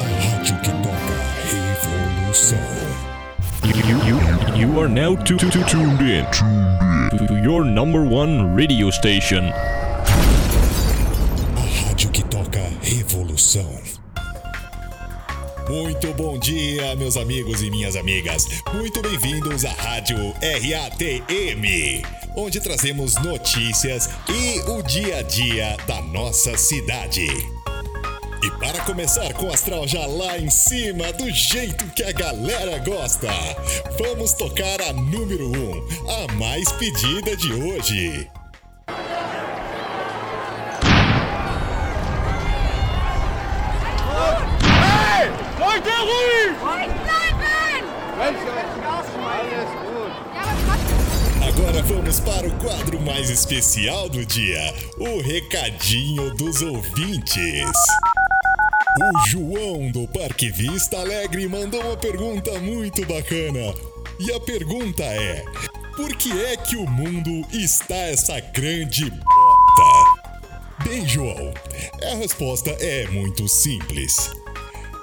A rádio que toca revolução. You, you, you are now tu- tu- tu- tuned in to, to your number one radio station. A rádio que toca revolução. Muito bom dia, meus amigos e minhas amigas. Muito bem-vindos à Rádio RATM, onde trazemos notícias e o dia a dia da nossa cidade. E para começar com o astral já lá em cima, do jeito que a galera gosta, vamos tocar a número 1, um, a mais pedida de hoje. Leute, ruhig! Agora vamos para o quadro mais especial do dia, o recadinho dos ouvintes. O João do Parque Vista Alegre mandou uma pergunta muito bacana. E a pergunta é: por que é que o mundo está essa grande bota? Bem, João, a resposta é muito simples.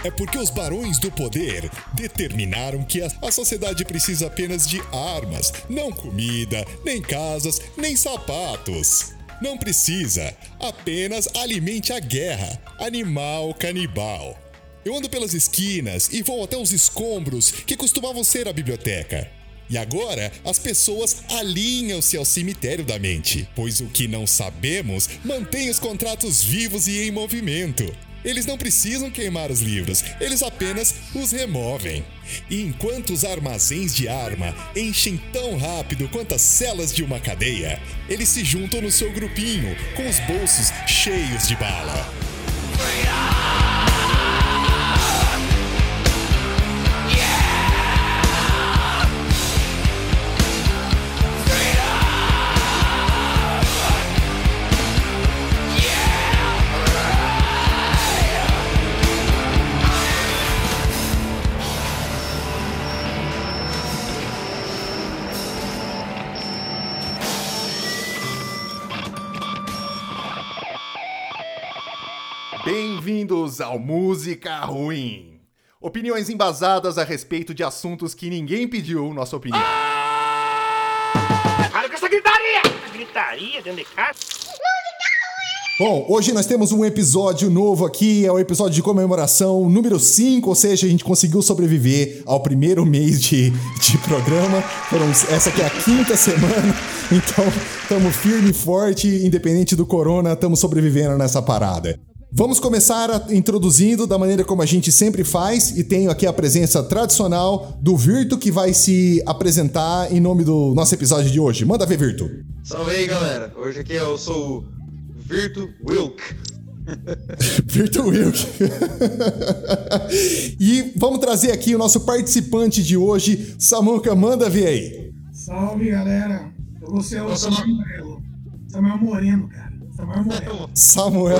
É porque os barões do poder determinaram que a, sociedade precisa apenas de armas, não comida, nem casas, nem sapatos. Não precisa, apenas alimente a guerra, animal canibal. Eu ando pelas esquinas e vou até os escombros que costumavam ser a biblioteca. E agora as pessoas alinham-se ao cemitério da mente, pois o que não sabemos mantém os contratos vivos e em movimento. Eles não precisam queimar os livros, eles apenas os removem. E enquanto os armazéns de arma enchem tão rápido quanto as celas de uma cadeia, eles se juntam no seu grupinho, com os bolsos cheios de bala. Bem-vindos Música Ruim. Opiniões embasadas a respeito de assuntos que ninguém pediu nossa opinião. Para com essa gritaria! Gritaria dentro de casa? Bom, hoje nós temos um episódio novo aqui, é o episódio de comemoração número 5, ou seja, a gente conseguiu sobreviver ao primeiro mês de, de programa. Foram, essa aqui é a quinta semana, então estamos firme e forte, independente do corona, estamos sobrevivendo nessa parada. Vamos começar a- introduzindo da maneira como a gente sempre faz, e tenho aqui a presença tradicional do Virto que vai se apresentar em nome do nosso episódio de hoje. Manda ver, Virto. Salve aí, galera. Hoje aqui eu sou o Virtu Wilk. Virtu Wilk. e vamos trazer aqui o nosso participante de hoje, Samuca, manda ver aí. Salve galera, eu vou ser o Samuel Moreno. Samuel Moreno, cara. Samuel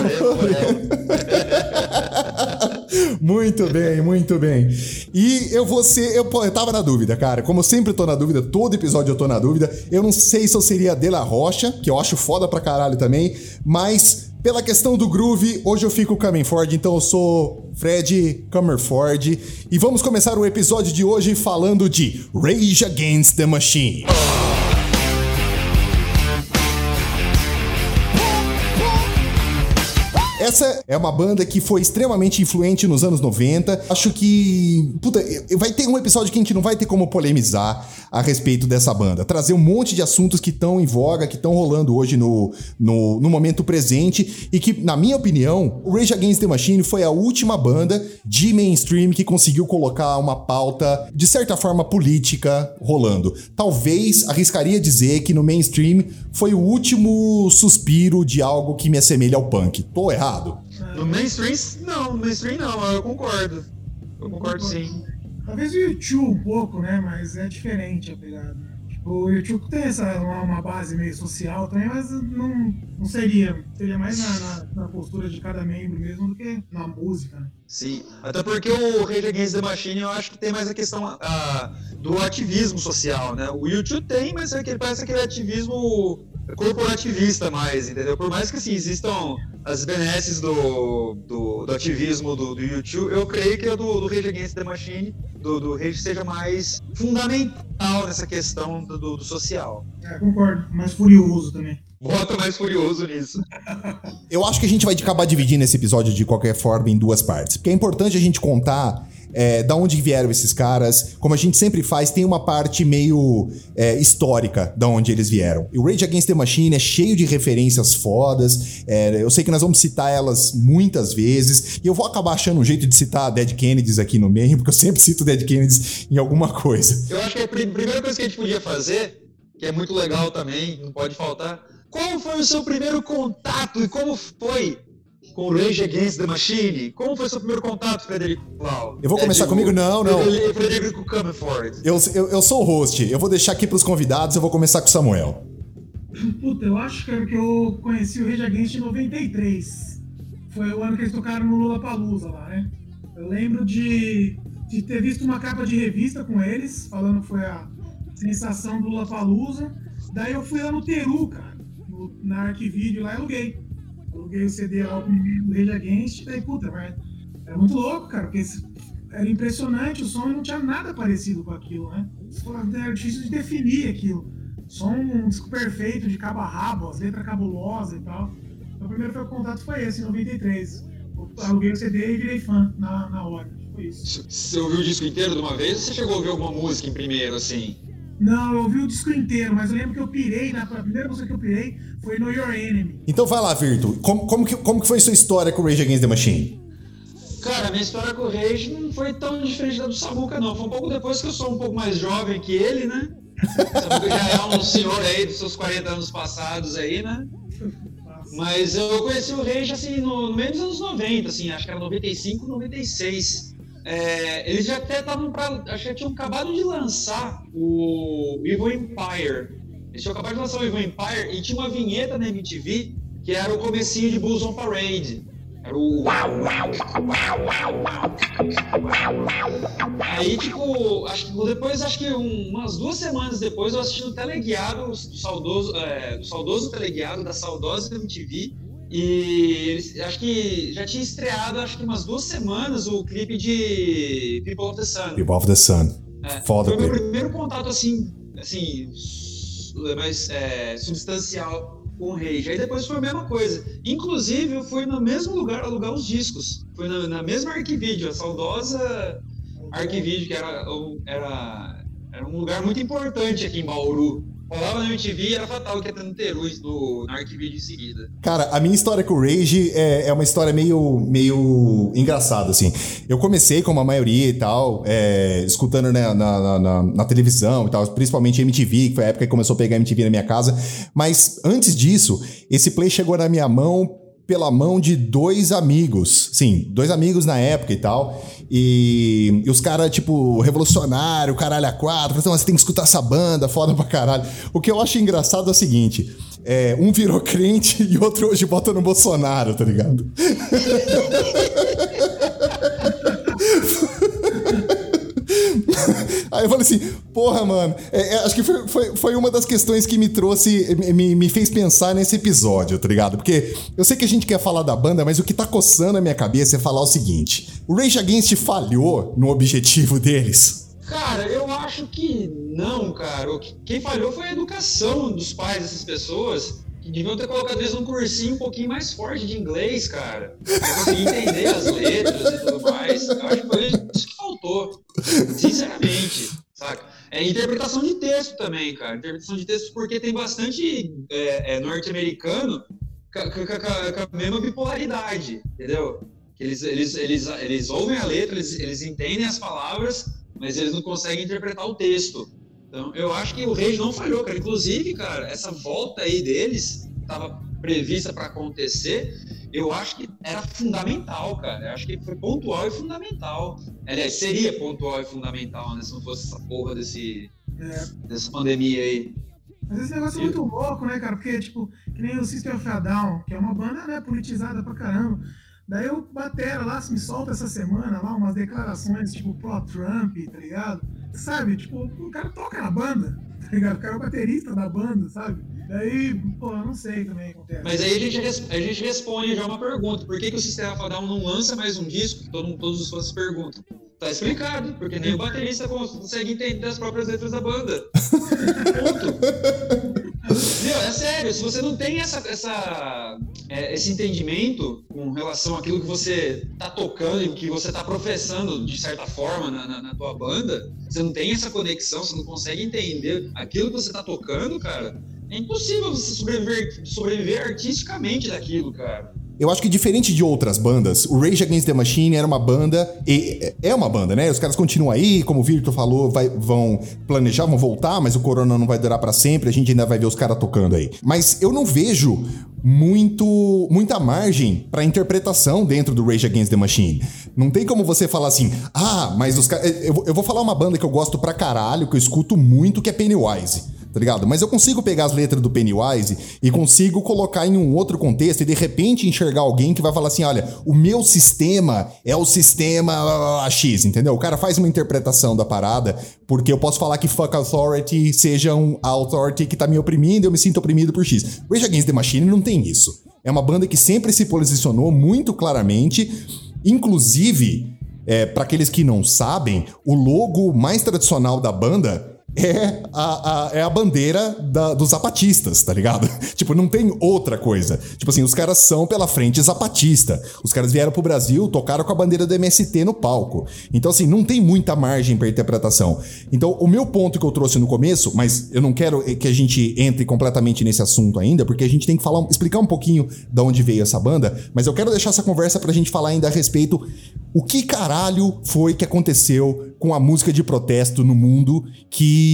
muito bem, muito bem. E eu vou ser. Eu, eu tava na dúvida, cara. Como eu sempre tô na dúvida, todo episódio eu tô na dúvida. Eu não sei se eu seria De La Rocha, que eu acho foda pra caralho também, mas. Pela questão do groove, hoje eu fico Ford, então eu sou Fred Comerford. E vamos começar o episódio de hoje falando de Rage Against the Machine. Essa é uma banda que foi extremamente influente nos anos 90. Acho que. Puta, vai ter um episódio que a gente não vai ter como polemizar a respeito dessa banda. Trazer um monte de assuntos que estão em voga, que estão rolando hoje no, no, no momento presente. E que, na minha opinião, o Rage Against the Machine foi a última banda de mainstream que conseguiu colocar uma pauta, de certa forma, política rolando. Talvez arriscaria dizer que no mainstream foi o último suspiro de algo que me assemelha ao punk. Tô errado? No mainstream, não. No mainstream, não. Eu concordo. Eu concordo sim. Talvez o YouTube um pouco, né? Mas é diferente a pegada. Tipo, o YouTube tem essa, uma, uma base meio social também, mas não, não seria. Seria mais na, na, na postura de cada membro mesmo do que na música, né? Sim. Até porque o Rage Against the Machine eu acho que tem mais a questão ah, do ativismo social, né? O YouTube tem, mas é aquele, parece aquele ativismo corporativista mais, entendeu? Por mais que assim, existam as benesses do, do, do ativismo do, do, YouTube, eu creio que a do, do Rage Against the Machine, do, do Rage, seja mais fundamental nessa questão do, do, do social. É, concordo. Mais furioso também. Bota mais furioso nisso. Eu acho que a gente vai acabar dividindo esse episódio de qualquer forma em duas partes. Porque é importante a gente contar é, da onde vieram esses caras. Como a gente sempre faz, tem uma parte meio é, histórica da onde eles vieram. E o Rage Against the Machine é cheio de referências fodas. É, eu sei que nós vamos citar elas muitas vezes. E eu vou acabar achando um jeito de citar Dead Kennedys aqui no meio, porque eu sempre cito Dead Kennedys em alguma coisa. Eu acho que a primeira coisa que a gente podia fazer, que é muito legal também, não pode faltar qual foi o seu primeiro contato e como foi com o Rage Against the Machine? Como foi o seu primeiro contato, Frederico Lau? Eu vou começar é, comigo? Não, não. Frederico Comerford. Eu, eu, eu sou o host. Eu vou deixar aqui pros convidados. Eu vou começar com o Samuel. Puta, eu acho que eu conheci o Rage Against em 93. Foi o ano que eles tocaram no Lula Palusa lá, né? Eu lembro de, de ter visto uma capa de revista com eles, falando que foi a sensação do Lula Palusa. Daí eu fui lá no Teru, cara na Arquivídeo lá e aluguei. Aluguei o CD lá, o primeiro Rage Against, daí, puta, mas era muito louco, cara, porque era impressionante o som e não tinha nada parecido com aquilo, né? Era difícil de definir aquilo. Som um disco perfeito, de cabo a rabo, as letras cabulosas e tal. Então, o primeiro contato foi esse, em 93. Eu aluguei o CD e virei fã na, na hora. Foi isso. Você ouviu o disco inteiro de uma vez ou você chegou a ouvir alguma música em primeiro, assim? Não, eu ouvi o disco inteiro, mas eu lembro que eu pirei, na primeira música que eu pirei foi No Your Enemy. Então vai lá, Virtu. Como, como, que, como que foi sua história com o Rage Against the Machine? Cara, minha história com o Rage não foi tão diferente da do Samuca, não. Foi um pouco depois que eu sou um pouco mais jovem que ele, né? O Samuca já é um senhor aí dos seus 40 anos passados aí, né? Mas eu conheci o Rage, assim, no, no meio dos anos 90, assim, acho que era 95, 96. É, eles já até estavam para. Acho que tinham acabado de lançar o Evil Empire. Eles tinham acabado de lançar o Evil Empire e tinha uma vinheta na MTV que era o comecinho de Bulls on Parade. Era o. Aí, tipo, acho que depois, acho que umas duas semanas depois, eu assisti o teleguiado do saudoso, é, do saudoso teleguiado da saudosa MTV e acho que já tinha estreado, acho que umas duas semanas, o clipe de People of the Sun. People of the Sun. É, Foda Foi o meu primeiro contato, assim, assim mais é, substancial com o Rage. Aí depois foi a mesma coisa. Inclusive, eu fui no mesmo lugar alugar os discos. Foi na, na mesma Arquivídeo, a saudosa Arquivídeo, que era, era, era um lugar muito importante aqui em Bauru. Rolava na MTV era fatal que tendo Terus no, no Arquivídeo em seguida. Cara, a minha história com o Rage é, é uma história meio, meio engraçada, assim. Eu comecei, como a maioria e tal, é, escutando né, na, na, na, na, televisão e tal, principalmente MTV, que foi a época que começou a pegar MTV na minha casa. Mas antes disso, esse play chegou na minha mão pela mão de dois amigos. Sim, dois amigos na época e tal. E, e os caras, tipo, revolucionário, caralho a quatro. Então, você tem que escutar essa banda, foda pra caralho. O que eu acho engraçado é o seguinte: é, um virou crente e outro hoje bota no Bolsonaro, tá ligado? Aí eu falei assim, porra, mano, é, é, acho que foi, foi, foi, uma das questões que me trouxe, me, me fez pensar nesse episódio, tá ligado? Porque eu sei que a gente quer falar da banda, mas o que tá coçando a minha cabeça é falar o seguinte: o Rage Against falhou no objetivo deles? Cara, eu acho que não, cara. Quem falhou foi a educação dos pais dessas pessoas que deviam ter colocado eles num cursinho um pouquinho mais forte de inglês, cara. Pra conseguir entender as letras e tudo mais. Eu acho que foi que faltou. Sinceramente, saca? É interpretação de texto também, cara. Interpretação de texto porque tem bastante é, é, norte-americano com a mesma bipolaridade, entendeu? Eles, eles, eles, eles ouvem a letra, eles, eles entendem as palavras, mas eles não conseguem interpretar o texto. Então, eu acho que o Reis não falhou, cara. Inclusive, cara, essa volta aí deles estava prevista para acontecer, eu acho que era fundamental, cara. Eu acho que foi pontual e fundamental. Aliás, seria pontual e fundamental, né? Se não fosse essa porra desse, é. dessa pandemia aí. Mas esse negócio é muito louco, né, cara? Porque, tipo, que nem o System of a Down, que é uma banda, né, politizada pra caramba. Daí o Batera lá me solta essa semana lá umas declarações, tipo, pró-Trump, tá ligado? Sabe? Tipo, o cara toca na banda, tá ligado? O cara é o baterista da banda, sabe? Daí, pô, eu não sei também acontece. Mas aí a gente, a gente responde já uma pergunta. Por que, que o Sistema Down não lança mais um disco? Todo, todos os fãs perguntam. Tá explicado, porque nem o baterista consegue entender as próprias letras da banda. Meu, é sério, se você não tem essa, essa, é, esse entendimento com relação àquilo que você tá tocando e que você tá professando de certa forma na, na, na tua banda, você não tem essa conexão, você não consegue entender aquilo que você tá tocando, cara, é impossível você sobreviver, sobreviver artisticamente daquilo, cara. Eu acho que diferente de outras bandas, o Rage Against the Machine era uma banda, e é uma banda, né? Os caras continuam aí, como o Virto falou, vai- vão planejar, vão voltar, mas o corona não vai durar pra sempre, a gente ainda vai ver os caras tocando aí. Mas eu não vejo muito muita margem pra interpretação dentro do Rage Against the Machine. Não tem como você falar assim: "Ah, mas os caras eu, eu vou falar uma banda que eu gosto pra caralho, que eu escuto muito, que é Pennywise tá ligado? Mas eu consigo pegar as letras do Pennywise e consigo colocar em um outro contexto e de repente enxergar alguém que vai falar assim: olha, o meu sistema é o sistema X, entendeu? O cara faz uma interpretação da parada, porque eu posso falar que fuck authority seja um authority que tá me oprimindo e eu me sinto oprimido por X. Rage Against the Machine não tem isso. É uma banda que sempre se posicionou muito claramente, inclusive. É, para aqueles que não sabem, o logo mais tradicional da banda é a, a- é a bandeira da- dos zapatistas, tá ligado? tipo, não tem outra coisa. Tipo assim, os caras são pela frente zapatista. Os caras vieram pro Brasil, tocaram com a bandeira do MST no palco. Então, assim, não tem muita margem pra interpretação. Então, o meu ponto que eu trouxe no começo, mas eu não quero que a gente entre completamente nesse assunto ainda, porque a gente tem que falar, explicar um pouquinho de onde veio essa banda, mas eu quero deixar essa conversa pra gente falar ainda a respeito o que caralho foi que aconteceu com a música de protesto no mundo que.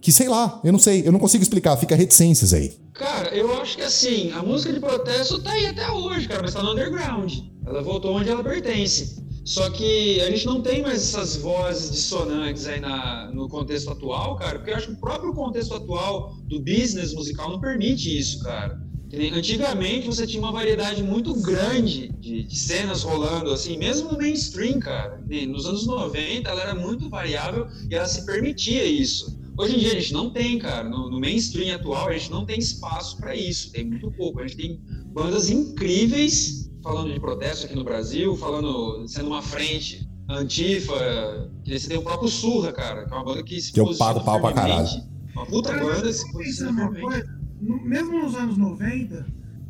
Que sei lá, eu não sei, eu não consigo explicar, fica reticências aí. Cara, eu acho que assim, a música de protesto tá aí até hoje, cara, mas tá no underground. Ela voltou onde ela pertence. Só que a gente não tem mais essas vozes dissonantes aí na, no contexto atual, cara, porque eu acho que o próprio contexto atual do business musical não permite isso, cara. Antigamente você tinha uma variedade muito grande de, de cenas rolando, assim, mesmo no mainstream, cara. E Nos anos 90 ela era muito variável e ela se permitia isso. Hoje em dia a gente não tem, cara. No, no mainstream atual a gente não tem espaço para isso, tem muito pouco. A gente tem bandas incríveis falando de protesto aqui no Brasil, falando, sendo uma frente antifa. Que você tem o próprio Surra, cara, que é uma banda que se Que eu pago pau pra firmemente. Uma puta banda se posiciona uma coisa, no- mesmo nos anos 90,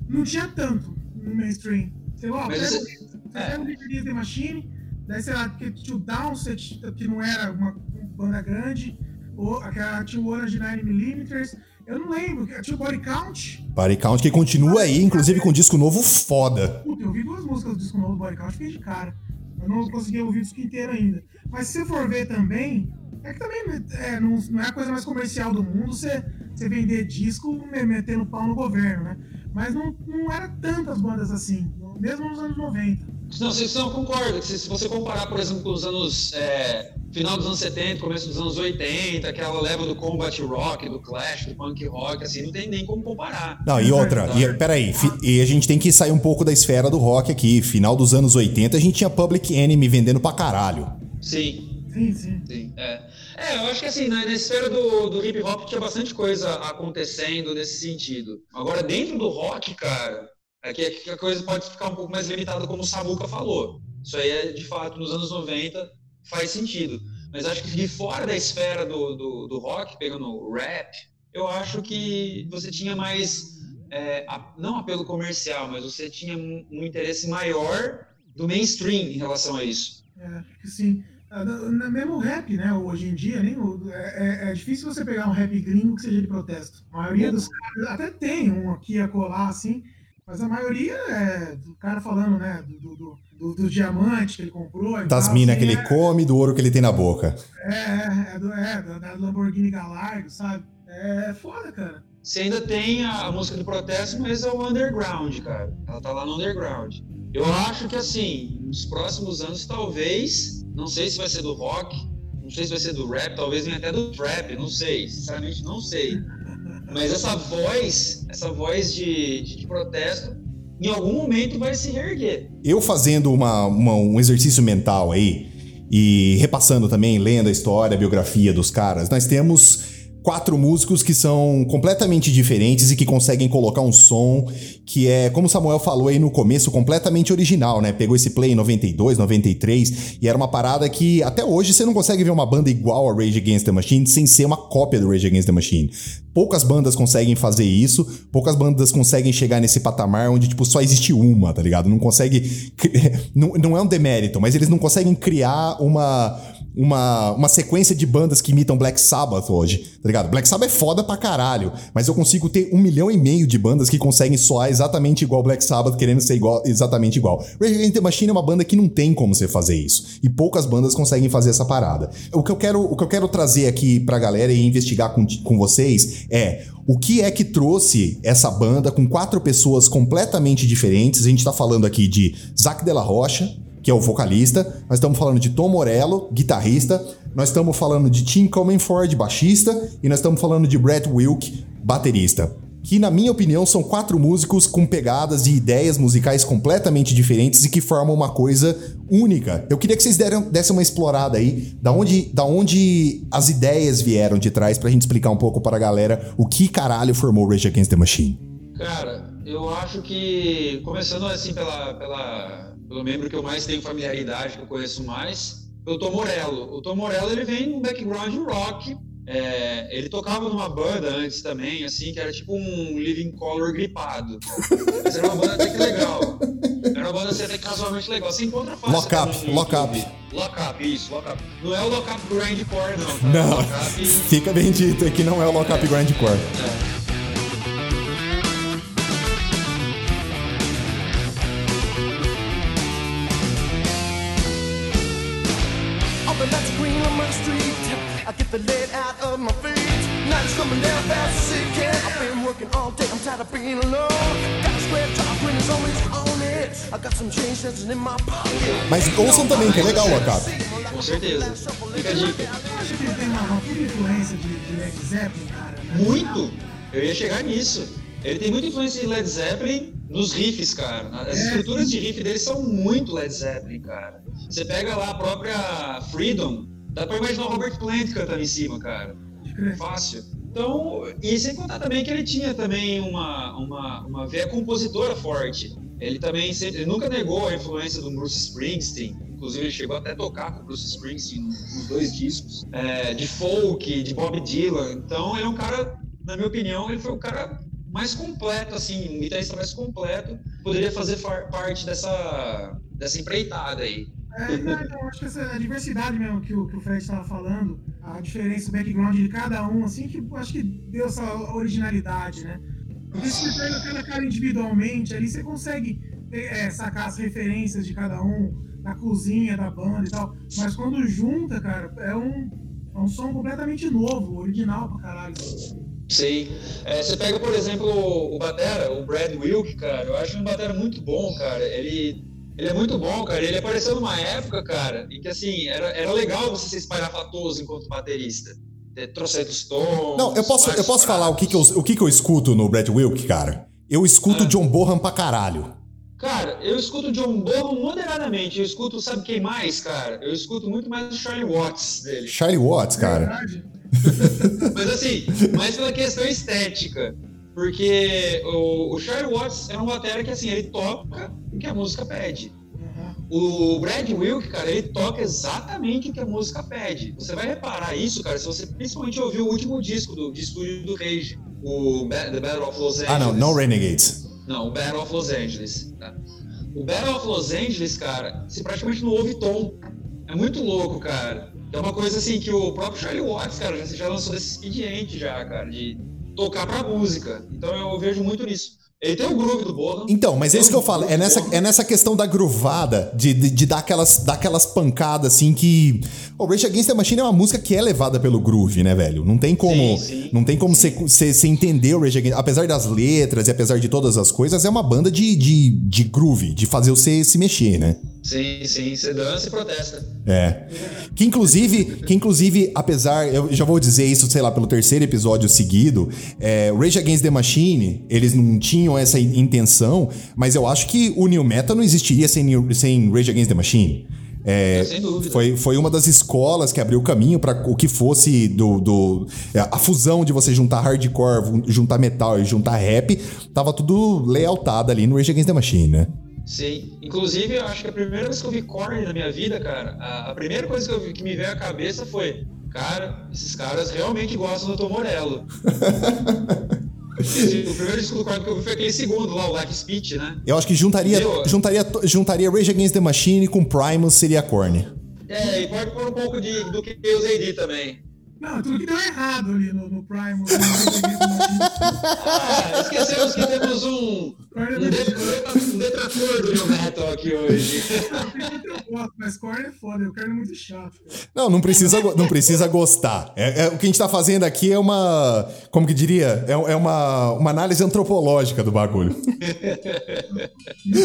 não tinha tanto no mainstream. Sei lá, Mas pega, você- pega o Big The Machine, daí sei lá, porque tinha o Downset, que não era uma banda grande, ou aquela tinha o Orange 9mm, eu não lembro, tinha o Body Count. Body Count que continua aí, inclusive com um disco novo foda. Puta, eu ouvi duas músicas do disco novo do Body Count, fiquei de cara. Eu não consegui ouvir o disco inteiro ainda. Mas se você for ver também, é que também é, não, não é a coisa mais comercial do mundo você, você vender disco me- metendo pau no governo, né? Mas não, não era tantas bandas assim, mesmo nos anos 90. Não, você não concorda. que Se, se você comparar, por exemplo, com os anos. é, final dos anos 70, começo dos anos 80, aquela leva do combat rock, do clash, do punk rock, assim, não tem nem como comparar. Não, e outra, e, peraí, fi- e a gente tem que sair um pouco da esfera do rock aqui. Final dos anos 80 a gente tinha Public Enemy vendendo pra caralho. Sim, Sim, sim. sim. É, é eu acho que assim, na, na esfera do, do hip hop tinha bastante coisa acontecendo nesse sentido. Agora, dentro do rock, cara, é que, é que a coisa pode ficar um pouco mais limitada, como o Samuca falou. Isso aí é, de fato, nos anos 90 faz sentido. Mas acho que de fora da esfera do, do, do rock, pegando o rap, eu acho que você tinha mais, é, a- não apelo comercial, mas você tinha um, um interesse maior do mainstream em relação a isso. É, sim. Na- na- Mesmo o rap, né? Hoje em dia, nem é, é- é difícil você pegar um rap gringo que seja de protesto. A maioria dos caras até tem um aqui a colar, assim, mas a maioria é do cara falando, né? Do, do, do- do- do diamante que ele comprou. Das minas assim, que ele é- come, do ouro que ele tem na boca. É, é, é, do, é da, da Lamborghini Galardo, sabe? É foda, cara. Você ainda tem a, a música do protesto, mas é o underground, cara. Ela tá lá no underground. Eu acho que assim, nos próximos anos, talvez, não sei se vai ser do rock, não sei se vai ser do rap, talvez venha até do trap, não sei, sinceramente não sei. Mas essa voz, essa voz de, de, de protesto, em algum momento vai se reerguer. Eu fazendo uma- uma- um exercício mental aí e repassando também, lendo a história, a biografia dos caras, nós temos quatro músicos que são completamente diferentes e que conseguem colocar um som que é, como o Samuel falou aí no começo, completamente original, né? Pegou esse play em 92, 93 e era uma parada que até hoje você não consegue ver uma banda igual a Rage Against the Machine sem ser uma cópia do Rage Against the Machine. Poucas bandas conseguem fazer isso, poucas bandas conseguem chegar nesse patamar onde, tipo, só existe uma, tá ligado? Não consegue. Não, não é um demérito, mas eles não conseguem criar uma uma, uma sequência de bandas que imitam Black Sabbath hoje, tá ligado? Black Sabbath é foda pra caralho, mas eu consigo ter um milhão e meio de bandas que conseguem soar exatamente igual Black Sabbath, querendo ser igual, exatamente igual. Rage Against the Machine é uma banda que não tem como você fazer isso, e poucas bandas conseguem fazer essa parada. O que eu quero, o que eu quero trazer aqui pra galera e investigar com, com vocês é o que é que trouxe essa banda com quatro pessoas completamente diferentes. A gente tá falando aqui de Zac Della Rocha, que é o vocalista. Nós estamos falando de Tom Morello, guitarrista. Nós estamos falando de Tim Comenford, baixista. E nós estamos falando de Brett Wilk, baterista. Que, na minha opinião, são quatro músicos com pegadas e ideias musicais completamente diferentes e que formam uma coisa única. Eu queria que vocês deram, dessem uma explorada aí, da onde, da onde as ideias vieram de trás, pra gente explicar um pouco para a galera o que caralho formou Rage Against the Machine. Cara, eu acho que, começando assim pela, pela pelo membro que eu mais tenho familiaridade, que eu conheço mais, o Tom Morello. O Tom Morello ele vem num background rock. É, ele tocava numa banda antes também, assim, que era tipo um Living Color gripado. Mas era uma banda até que legal. Era uma banda assim, até casualmente legal. Você encontra fácil. Lock Up, Lock Up. Lock Up, isso, Lock Up. Não é o Lock Up Grindcore, não. Tá? Não, fica bem dito, é que não é o Lock Up é. Grindcore. É. I've been working all day, I'm tired of being alone. Got a square top when it's always on it. I got some change that's in my pocket. Mas ouçam também, que é legal o Acap. Com certeza. Fica a dica. Eu acho que ele tem uma influência de, de Led Zeppelin, cara. Muito! Eu ia chegar nisso. Ele tem muita influência de Led Zeppelin nos riffs, cara. As estruturas de riff dele são muito Led Zeppelin, cara. Você pega lá a própria Freedom, Dá pra imaginar o Robert Plant cantando em cima, cara. Fácil. Então, e sem contar também que ele tinha também uma, uma, uma veia compositora forte. Ele também sempre, ele nunca negou a influência do Bruce Springsteen. Inclusive, ele chegou até a tocar com o Bruce Springsteen nos dois discos. É, de folk, de Bob Dylan. Então, ele é um cara, na minha opinião, ele foi o cara mais completo, assim, um guitarrista mais completo. Poderia fazer parte dessa, dessa empreitada aí. É, não, então, acho que essa diversidade mesmo que o, que o Fred estava falando, a diferença, o background de cada um, assim, que acho que deu essa originalidade, né? Porque se você pega cada cara individualmente, ali você consegue é, sacar as referências de cada um, da cozinha, da banda e tal. Mas quando junta, cara, é um, é um som completamente novo, original pra caralho. Sim. É, você pega, por exemplo, o Batera, o Brad Wilk, cara, eu acho um Batera muito bom, cara. Ele ele é muito bom, cara. Ele apareceu numa época, cara, em que assim, era, era legal você ser espalhafatoso enquanto baterista. Trocentos tons. Não, eu posso, eu posso falar o que, que, eu, o que, que eu escuto no Brad Wilk, cara? Eu escuto ah. John Bohan pra caralho. Cara, eu escuto John Bohan moderadamente. Eu escuto, sabe quem mais, cara? Eu escuto muito mais o Charlie Watts dele. Charlie Watts, cara. Mas assim, mais pela questão estética. Porque o, o Charlie Watts é uma bateria que assim, ele toca o que a música pede. O Brad Wilk, cara, ele toca exatamente o que a música pede. Você vai reparar isso, cara, se você principalmente ouvir o último disco do de estúdio do Rage, o The Battle of Los Angeles. Ah, não, No Renegades. Não, o Battle of Los Angeles. Tá? O Battle of Los Angeles, cara, você praticamente não ouve tom. É muito louco, cara. É uma coisa assim que o próprio Charlie Watts, cara, já, já lançou desse expediente já, cara, de tocar pra música. Então eu vejo muito nisso. Ele tem o groove do Bohan. Então, mas é isso que eu falo. É nessa, é nessa questão da gruvada, de, de, de, dar, aquelas, dar aquelas pancadas assim que. O Rage Against the Machine é uma música que é levada pelo groove, né, velho? Não tem como. Sim, sim. Não tem como você entender o Rage Against. Apesar das letras e apesar de todas as coisas, é uma banda de, de, de groove, de fazer você se mexer, né? Sim, sim, você dança e protesta. É. Que inclusive, que inclusive, apesar, eu já vou dizer isso, sei lá, pelo terceiro episódio seguido, é, Rage Against the Machine, eles não tinham essa intenção, mas eu acho que o New Metal não existiria sem, sem Rage Against the Machine. É, Sem dúvida. foi, foi uma das escolas que abriu o caminho para o que fosse do, do é, a fusão de você juntar hardcore, juntar metal e juntar rap, tava tudo lealtado ali no Rage Against the Machine, né? Sim. Inclusive, eu acho que a primeira vez que eu vi Korn na minha vida, cara, a, a primeira coisa que, eu vi, que me veio à cabeça foi, cara, esses caras realmente gostam do Tom Morello. O primeiro disco do Korn que eu vi foi aquele segundo lá, o Life Speech, né? Eu acho que juntaria, juntaria, juntaria Rage Against the Machine com Primus seria Korn. É, e pode pôr um pouco de, do que eu usei de também. Não, tudo que deu errado ali no, no Prime. No, Ah, esquecemos que temos um, de- um detrator do New Metal aqui hoje. eu gosto, mas Korn é foda, o Korn é muito chato. Cara. Não, não precisa, não precisa gostar. É, é- o que a gente tá fazendo aqui é uma. Como que diria? É, é uma, uma análise antropológica do bagulho. É.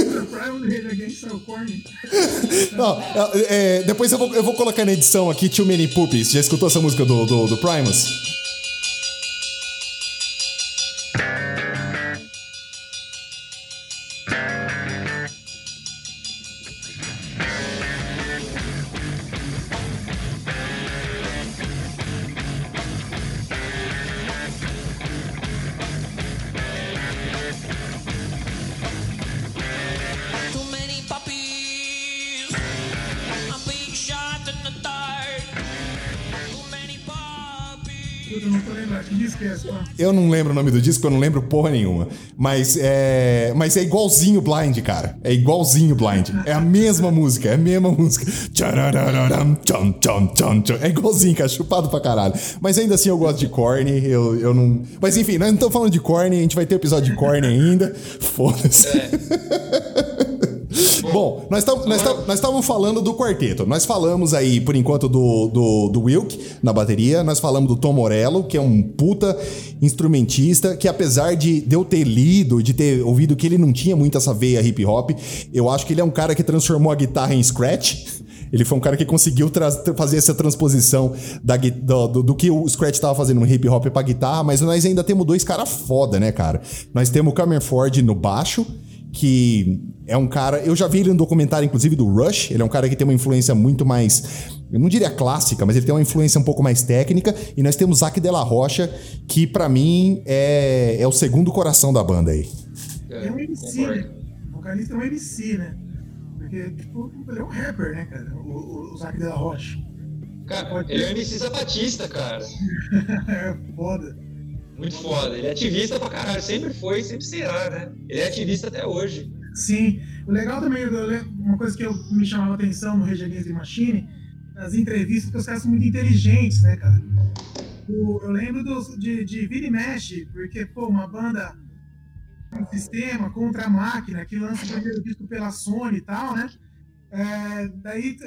Não, é, é, depois eu vou, eu vou colocar na edição aqui Too Many Puppies. Já escutou essa música do, do, do Primus? Eu não lembro o nome do disco, eu não lembro porra nenhuma. Mas é, mas é igualzinho Blind, cara. É igualzinho Blind. É a mesma música, é a mesma música. É igualzinho, cara, chupado pra caralho. Mas ainda assim eu gosto de Korn, eu, eu não... Mas enfim, nós não estamos falando de Korn, a gente vai ter episódio de Korn ainda. Foda-se. Bom, nós estávamos falando do quarteto. Nós falamos aí, por enquanto, do, do, do Wilk na bateria. Nós falamos do Tom Morello, que é um puta instrumentista, que apesar de, de eu ter lido, de ter ouvido que ele não tinha muito essa veia hip hop, eu acho que ele é um cara que transformou a guitarra em scratch. Ele foi um cara que conseguiu fazer essa transposição da do, do- do que o Scratch tava fazendo no hip hop pra guitarra, mas nós ainda temos dois caras foda, né, cara? Nós temos o Cameron Ford no baixo, que é um cara. Eu já vi ele no documentário, inclusive, do Rush. Ele é um cara que tem uma influência muito mais. Eu não diria clássica, mas ele tem uma influência um pouco mais técnica. E nós temos Zac Della Rocha, que pra mim é, é o segundo coração da banda aí. É um MC, né? O vocalista é um MC, né? Porque, tipo, ele é um rapper, né, cara? O, o, o Zac de la Rocha. Cara, ele é um MC zapatista, cara. é foda. Muito foda. Ele é ativista pra caralho. Sempre foi sempre será, né? Ele é ativista até hoje. Sim. O legal também, eu uma coisa que eu, me chamava atenção no Rage Against the Machine, nas entrevistas, que os caras são muito inteligentes, né, cara? O- eu lembro dos, de, de Vira e Mexe, porque, pô, uma banda um sistema contra a máquina, que lança o primeiro disco pela Sony e tal, né? É, daí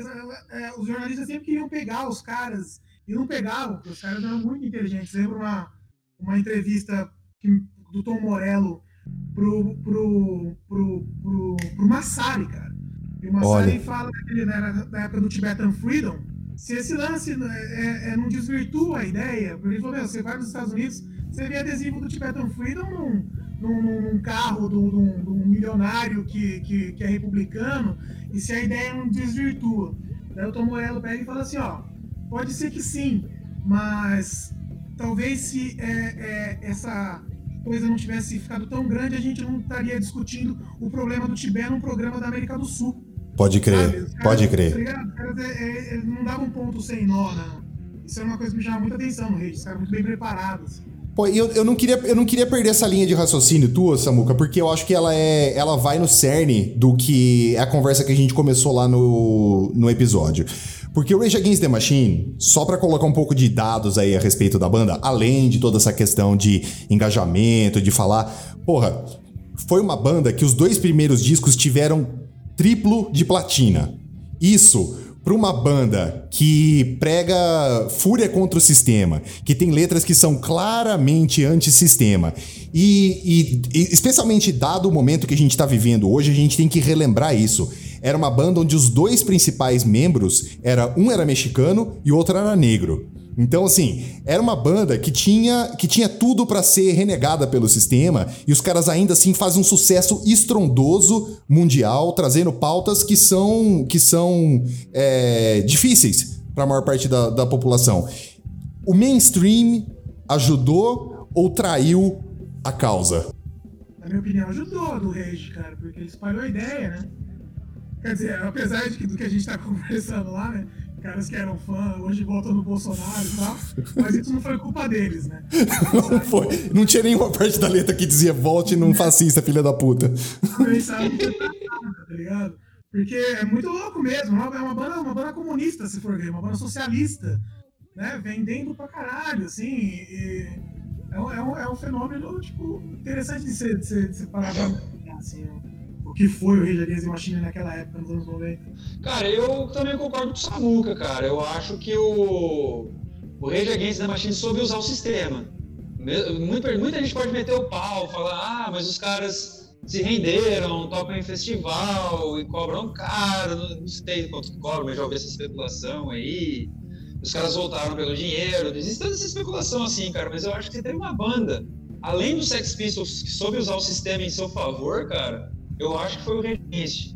é, os jornalistas sempre queriam pegar os caras e não pegavam, porque os caras eram muito inteligentes. Lembro uma, uma entrevista que- do Tom Morello pro, pro, pro, pro, pro Massari, cara. E o Massari Olha. fala né, na, na época do Tibetan Freedom, se esse lance né, é, é, não desvirtua a ideia, porque ele falou, meu, você vai nos Estados Unidos, você vê adesivo do Tibetan Freedom num, num, num- carro de um de um milionário que, que, que é republicano, e se a ideia não desvirtua. Daí o Tom Morello pega e fala assim, ó, pode ser que sim, mas talvez se é, é, essa coisa não tivesse ficado tão grande, a gente não estaria discutindo o problema do Tibete num programa da América do Sul. Pode crer, caras, pode Tá crer. caras é, é, não davam ponto sem nó, né? Isso é uma coisa que me chama muita atenção no Rede, os caras muito bem preparados. Pô, eu, eu, não queria, eu não queria perder essa linha de raciocínio tua, Samuca, porque eu acho que ela é. Ela vai no cerne do que é a conversa que a gente começou lá no, no episódio. Porque o Rage Against the Machine, só pra colocar um pouco de dados aí a respeito da banda, além de toda essa questão de engajamento, de falar, porra, foi uma banda que os dois primeiros discos tiveram triplo de platina. Isso para uma banda que prega fúria contra o sistema, que tem letras que são claramente antissistema, e, e, e especialmente dado o momento que a gente está vivendo hoje, a gente tem que relembrar isso. Era uma banda onde os dois principais membros, era um era mexicano e o outro era negro. Então, assim, era uma banda que tinha, que tinha tudo pra ser renegada pelo sistema, e os caras ainda assim fazem um sucesso estrondoso mundial, trazendo pautas que são, que são é, difíceis pra maior parte da, da população. O mainstream ajudou ou traiu a causa? Na minha opinião, ajudou do Rage, cara, porque ele espalhou a ideia, né? Quer dizer, apesar de que, do que a gente tá conversando lá, né? Caras que eram fã, hoje voltam no Bolsonaro e tal, mas isso não foi culpa deles, né? Não foi. Não tinha nenhuma parte da letra que dizia volte num fascista, filha da puta. Que tá ligado? Porque é muito louco mesmo, é uma banda, uma banda comunista, se for ver, uma banda socialista, né? Vendendo pra caralho, assim, é um, é um, é um fenômeno, tipo, interessante de ser, de ser, de ser parado assim, o que foi o Rage Against the Machine naquela época, nos anos 90. Cara, eu também concordo com o Samuca, cara. Eu acho que o, o Rage Against the Machine soube usar o sistema. Muita, muita gente pode meter o pau, falar, ah, mas os caras se renderam, tocam em festival e cobram caro, não, sei quanto que cobram, mas já ouvi essa especulação aí. Os caras voltaram pelo dinheiro, existe toda essa especulação assim, cara, mas eu acho que você teve uma banda, além do Sex Pistols, que soube usar o sistema em seu favor, cara, eu acho que foi o Against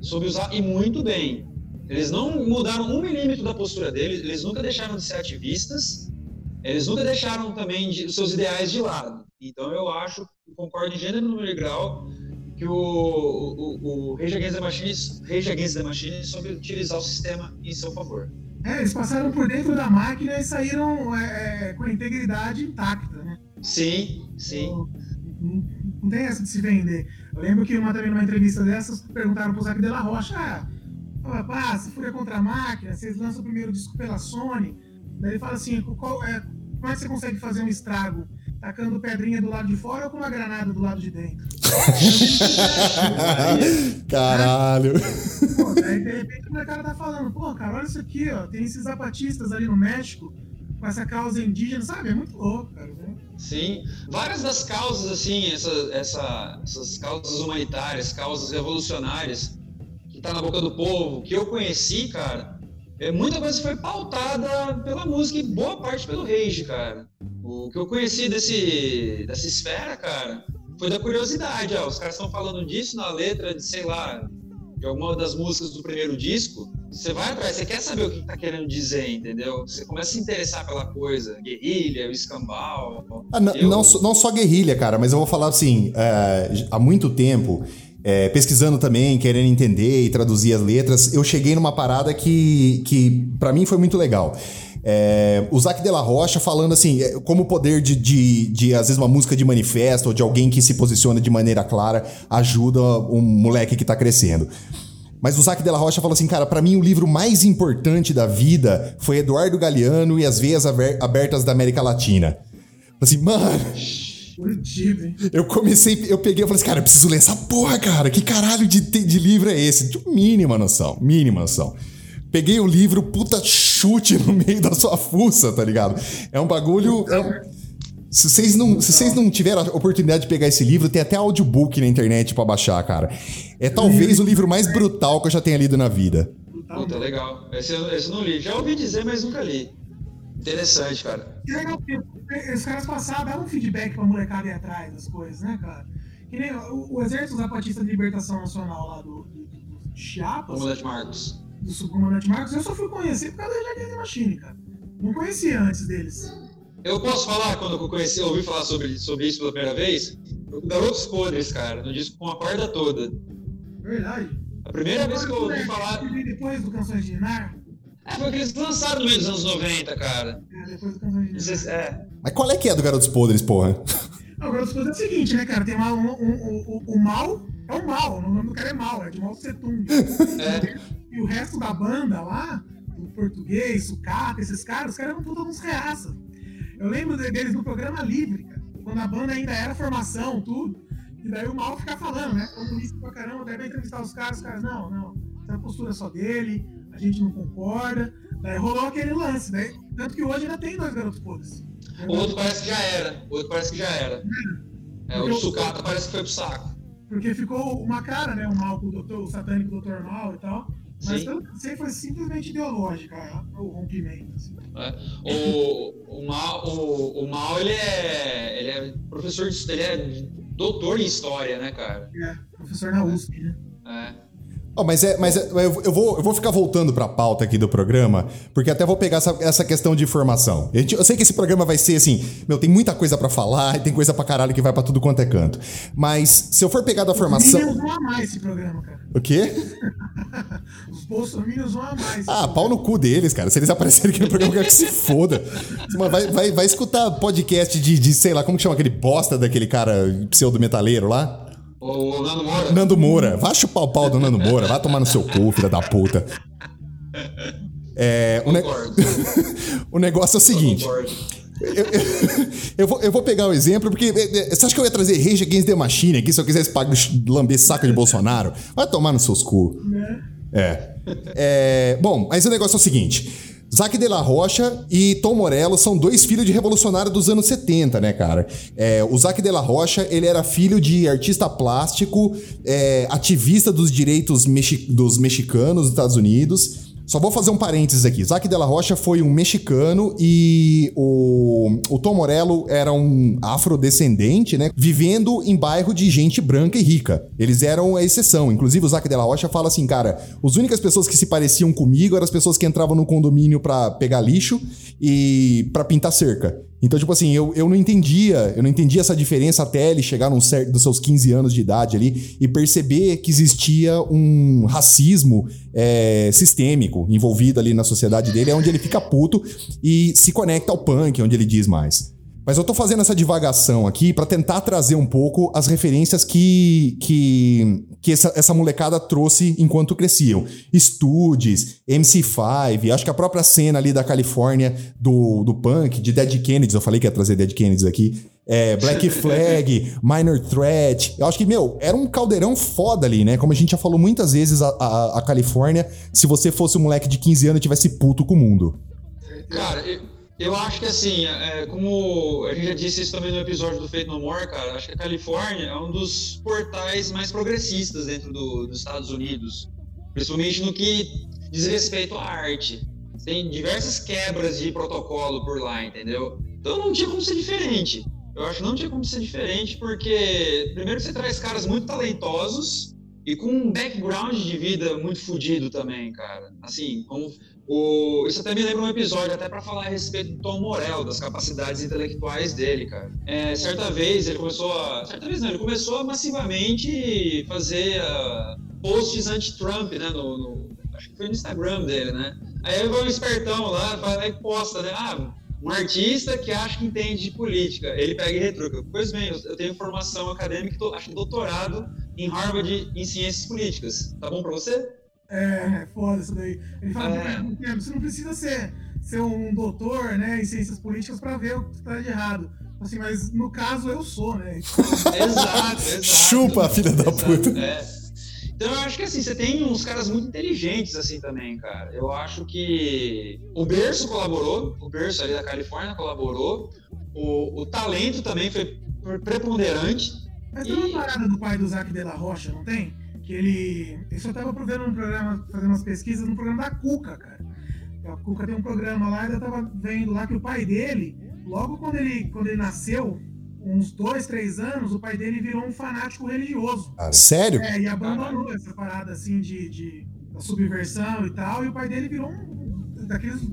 soube usar e muito bem. Eles não mudaram um milímetro da postura deles, eles nunca deixaram de ser ativistas, eles nunca deixaram também de, seus ideais de lado. Então eu acho, eu concordo em gênero, número e grau, que o, o, o Rage Against the Machine, Rage Against the Machine soube utilizar o sistema em seu favor. É, eles passaram por dentro da máquina e saíram é, é, com a integridade intacta, né? Sim, sim. Não, não tem essa de se vender. Eu lembro que uma, também numa entrevista dessas perguntaram pro Zac de la Rocha, ah, pá, se Fúria contra a máquina, vocês lançam o primeiro disco pela Sony. Daí ele fala assim, qual, é, como é que você consegue fazer um estrago? Tacando pedrinha do lado de fora ou com uma granada do lado de dentro? Caralho. Pô, daí de repente o cara tá falando, pô, cara, olha isso aqui, ó, tem esses zapatistas ali no México com essa causa indígena, sabe? É muito louco, cara. Né? Sim, várias das causas, assim, essa, essa, essas causas humanitárias, causas revolucionárias, que tá na boca do povo, que eu conheci, cara, é, muita coisa foi pautada pela música e boa parte pelo rage, cara. O que eu conheci desse, dessa esfera, cara, foi da curiosidade. Ó, os caras estão falando disso na letra de, sei lá, de alguma das músicas do primeiro disco. Você vai atrás, você quer saber o que tá querendo dizer, entendeu? Você começa a se interessar pela coisa, guerrilha, o escambau. Ah, não, Eu- não, só- não só guerrilha, cara, mas eu vou falar assim, é, há muito tempo, é, pesquisando também, querendo entender e traduzir as letras, eu cheguei numa parada que, que para mim foi muito legal. É, o Zac de la Rocha falando assim, é, como o poder de, de, de, às vezes, uma música de manifesto ou de alguém que se posiciona de maneira clara ajuda um moleque que tá crescendo. Mas o Zac de la Rocha falou assim, cara, pra mim o livro mais importante da vida foi Eduardo Galeano e as Veias Aber- Abertas da América Latina. Assim, mano, eu comecei, eu peguei e falei assim, cara, eu preciso ler essa porra, cara. Que caralho de, de livro é esse? De mínima noção, mínima noção. Peguei o livro, puta chute no meio da sua fuça, tá ligado? É um bagulho. é um- Se vocês, não, se vocês não tiveram a oportunidade de pegar esse livro, tem até audiobook na internet pra baixar, cara. É talvez o livro mais brutal que eu já tenha lido na vida. Puta, legal. Esse, eu- esse eu não li. Já ouvi dizer, mas nunca li. Interessante, cara. Que legal, porque os caras passaram, davam um feedback pra molecada ir atrás das coisas, né, cara? Que nem o, o Exército Zapatista de Libertação Nacional lá do, do, do Chiapas, Comandante Marcos. Do subcomandante Marcos, eu só fui conhecer por causa da Jardim Machine, cara. Não conhecia antes deles. Eu posso falar quando eu conheci, ouvi falar sobre, sobre isso pela primeira vez? Garotos Podres, cara, no disco com a corda toda. Verdade. A primeira vez que eu ouvi falar. Que Depois do Canções de Ninar. É, foi que eles lançaram no meio dos anos 90, cara. É, depois do Canções de se- Ninar. é. Mas qual é que é do Garotos Podres, porra? Não, o Garotos Podres é o seguinte, né, cara? Tem lá um, um- um- um- o mal é o mal, o nome do cara é mal, é de Mao Tse Tung. É. E o resto da banda lá, o português, sucata, esses caras, os caras eram tudo uns reaças. Eu lembro de- deles no programa livre, cara, quando a banda ainda era formação, tudo. E daí o mal fica falando, né? Comunista pra caramba, daí vai entrevistar os caras, os caras, não, não, essa é a postura só dele, a gente não concorda. Daí rolou aquele lance, daí, tanto que hoje ainda tem dois garotos podres. O outro parece que já era. O outro parece que já era. É, o de sucata parece que foi pro saco. Porque ficou uma cara, né? O mal com o doutor, o satânico doutor mal e tal. Mas Sim. pelo que eu sei, foi simplesmente ideológica a- o rompimento. assim. É. O, o Mal, o, o Mal ele, é, ele é professor de ele é doutor em história, né, cara? É, professor na USP, né? É. Ó, mas é, mas é- eu, eu vou, eu vou ficar voltando pra pauta aqui do programa, porque até vou pegar essa, essa questão de informação. A gente- eu sei que esse programa vai ser assim, meu, tem muita coisa pra falar e tem coisa pra caralho que vai pra tudo quanto é canto. Mas se eu for pegar da formação. Os vão amar esse programa, cara. O quê? Os bolsominions vão amar esse Ah, pau no cu deles, cara. Se eles aparecerem aqui no programa, eu quero que se foda. Vai, vai, vai escutar podcast de, de, sei lá, como que chama aquele bosta daquele cara pseudo-metaleiro lá? O Nando Moura. Nando Moura. Vai chupar o pau do Nando Moura. Vai tomar no seu cu, filha da puta. É, o, ne- o negócio é o seguinte. Eu, eu- vou, eu vou pegar o exemplo, porque é, é, você acha que eu ia trazer Rage Against the Machine aqui se eu quisesse pagar, lamber saco de Bolsonaro? Vai tomar nos seus cu. É. É, Bom, mas o negócio é o seguinte. Zac de la Rocha e Tom Morello são dois filhos de revolucionário dos anos 70, né, cara? É, o Zac de la Rocha, ele era filho de artista plástico, é, ativista dos direitos mexi- dos mexicanos dos Estados Unidos. Só vou fazer um parênteses aqui. Zac de la Rocha foi um mexicano e o, o Tom Morello era um afrodescendente, né? Vivendo em bairro de gente branca e rica. Eles eram a exceção. Inclusive, o Zac de la Rocha fala assim, cara, as únicas pessoas que se pareciam comigo eram as pessoas que entravam no condomínio pra pegar lixo e pra pintar cerca. Então, tipo assim, eu, eu não entendia, eu não entendia essa diferença até ele chegar num certo dos seus 15 anos de idade ali e perceber que existia um racismo é, sistêmico envolvido ali na sociedade dele, é onde ele fica puto e se conecta ao punk, é onde ele diz mais. Mas eu tô fazendo essa divagação aqui pra tentar trazer um pouco as referências que, que, que essa, essa molecada trouxe enquanto cresciam. Studies, MC5, acho que a própria cena ali da Califórnia do, do punk, de Dead Kennedys, eu falei que ia trazer Dead Kennedys aqui. É, Black Flag, Minor Threat. Eu acho que, meu, era um caldeirão foda ali, né? Como a gente já falou muitas vezes, a, a, a Califórnia, se você fosse um moleque de 15 anos e tivesse puto com o mundo. Cara, eu, eu acho que assim, é, como a gente já disse isso também no episódio do Fate No More, cara, acho que a Califórnia é um dos portais mais progressistas dentro do- dos Estados Unidos. Principalmente no que diz respeito à arte. Tem diversas quebras de protocolo por lá, entendeu? Então não tinha como ser diferente. Eu acho que não tinha como ser diferente porque, primeiro, você traz caras muito talentosos e com um background de vida muito fodido também, cara. Assim, como o... isso até me lembra um episódio até para falar a respeito do Tom Morello, das capacidades intelectuais dele, cara. É, certa vez ele começou a... Certa vez não, ele começou a massivamente fazer ah, posts anti-Trump, né, no, no- Acho que foi no Instagram dele, né? Aí vai um espertão lá, lá e posta, né? Ah, um artista que acha que entende de política. Ele pega e retruca. Pois bem, eu- tenho formação acadêmica, tô- acho doutorado em Harvard em ciências políticas. Tá bom pra você? É, é foda isso daí. Ele fala, É. "Não, não, você não precisa ser, ser um doutor, né, em ciências políticas pra ver o que tá de errado. Assim, mas no caso eu sou, né? Exato, exato. Chupa, filha da Exato, puta. é. Então eu acho que assim, você tem uns caras muito inteligentes assim também, cara. Eu acho que o berço colaborou, o berço ali da Califórnia colaborou, o, o talento também foi preponderante. Mas tem uma parada do pai do Zac de la Rocha, não tem? Que ele. Isso eu tava vendo um programa, fazendo umas pesquisas no programa da Cuca, cara. A Cuca tem um programa lá e eu tava vendo lá que o pai dele, logo quando ele, quando ele nasceu, uns dois, três anos, o pai dele virou um fanático religioso. Sério? É, e abandonou essa parada assim de, de subversão e tal, e o pai dele virou um daqueles.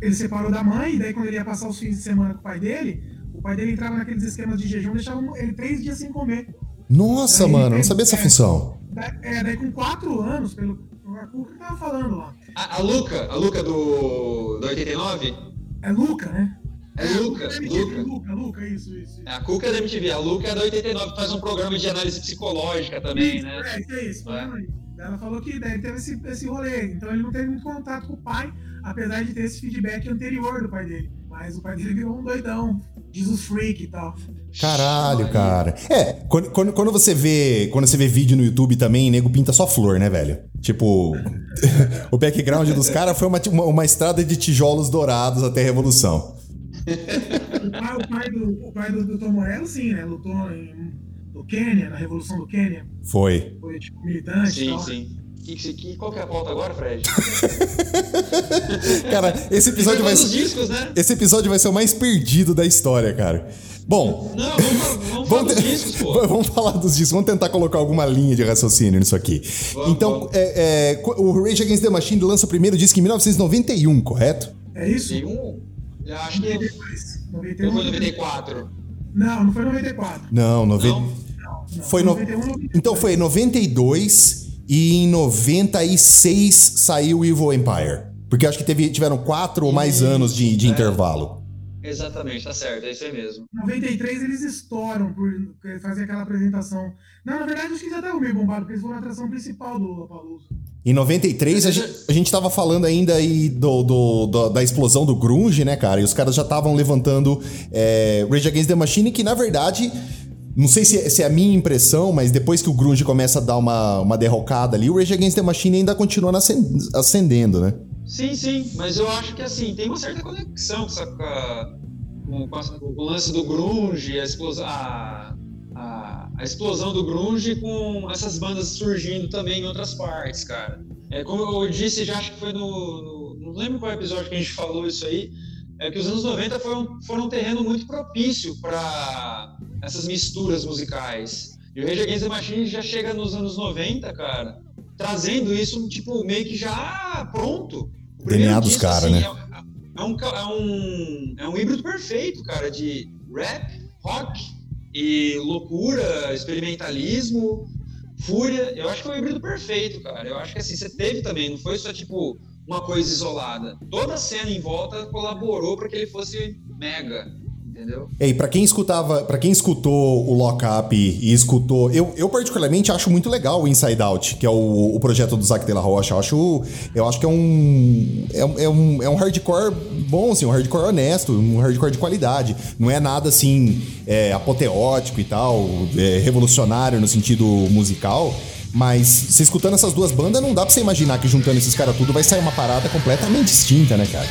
Ele separou da mãe, e daí quando ele ia passar os fins de semana com o pai dele, o pai dele entrava naqueles esquemas de jejum, deixava ele três dias sem comer. Nossa, Aí, mano, eu não é, sabia dessa é. função. É, daí com quatro anos, pelo a Cuca que tava falando lá. A, a Luca, a Luca do, do 89, É Luca, né? é Luca, da MTV, Luca. Luca, Luca, isso, isso. isso. A Cuca é da MTV, a Luca é da 89, que faz um programa de análise psicológica também, né? É, isso esse programa aí. Ela falou que daí teve esse, esse rolê, então ele não teve muito contato com o pai, apesar de ter esse feedback anterior do pai dele. Mas o pai dele virou um doidão, Jesus Freak e tal. Caralho, cara. É, quando, quando, quando você vê. Quando você vê vídeo no YouTube também, nego pinta só flor, né, velho? Tipo, o background dos caras foi uma, uma, uma estrada de tijolos dourados até a Revolução. O pai, o pai do, o pai do, do Tom Morello, sim, né? Lutou em, no Quênia, na Revolução do Quênia. Foi. Foi tipo militante e Sim, tal. sim. Que, que, qual que é a pauta agora, Fred? Cara, esse episódio vai ser. discos, né? Esse episódio vai ser o mais perdido da história, cara. Bom, Não, vamos, vamos falar Vamos, dos te- discos, pô. vamos falar dos discos, vamos tentar colocar alguma linha de raciocínio nisso aqui. Vamos, então, vamos. é, é, o Rage Against the Machine lança o primeiro disco em 1991, correto? É isso? Tem um. Eu acho que 92. eu 91. foi 94. Não, não foi 94. Não, nove... Não? Não, foi no... 91, 92. Então foi em 92 e em 96 saiu Evil Empire. Porque acho que teve, tiveram quatro ou mais anos de, de É. intervalo. Exatamente, tá certo, é isso aí mesmo. 93 eles estouram por fazer aquela apresentação. Não, na verdade, acho que já tava meio bombado, porque eles foram a atração principal do Lollapalooza. Em 93, a gente, a gente tava falando ainda aí do, do- do- da explosão do grunge, né, cara? E os caras já estavam levantando é, Rage Against the Machine, que na verdade, não sei se, é- se é a minha impressão, mas depois que o grunge começa a dar uma, uma derrocada ali, o Rage Against the Machine ainda continua ascen- ascendendo, né? Sim, sim, mas eu acho que assim, tem uma certa conexão com, com o lance do grunge, a explosão, a, a, a explosão do grunge com essas bandas surgindo também em outras partes, cara. É, como eu disse, já acho que foi no, no- Não lembro qual episódio que a gente falou isso aí, é que os anos 90 foram, foram um terreno muito propício para essas misturas musicais. E o Rage Against the Machine já chega nos anos 90, cara, trazendo isso, tipo, meio que já pronto. O DNA dos disco, cara, assim, né? É, é um, é, um, é um híbrido perfeito, cara, de rap, rock e loucura, experimentalismo, fúria. Eu acho que é um híbrido perfeito, cara. Eu acho que assim, você teve também, não foi só tipo uma coisa isolada. Toda a cena em volta colaborou para que ele fosse mega, entendeu? E para quem escutava, para quem escutou o Lock Up e escutou, eu, eu particularmente acho muito legal o Inside Out, que é o, o projeto do Zac de la Rocha. Eu acho, eu acho que é um, é, é um é um hardcore bom, assim, um hardcore honesto, um hardcore de qualidade. Não é nada assim é, apoteótico e tal, é, revolucionário no sentido musical. Mas você escutando essas duas bandas, não dá pra você imaginar que juntando esses caras tudo vai sair uma parada completamente distinta, né, cara?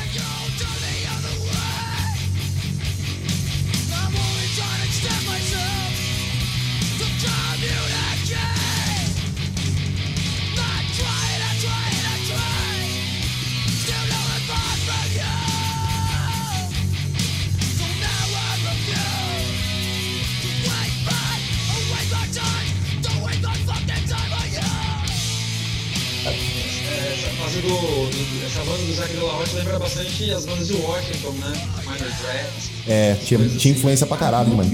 Tinha, tinha influência pra caralho, mano.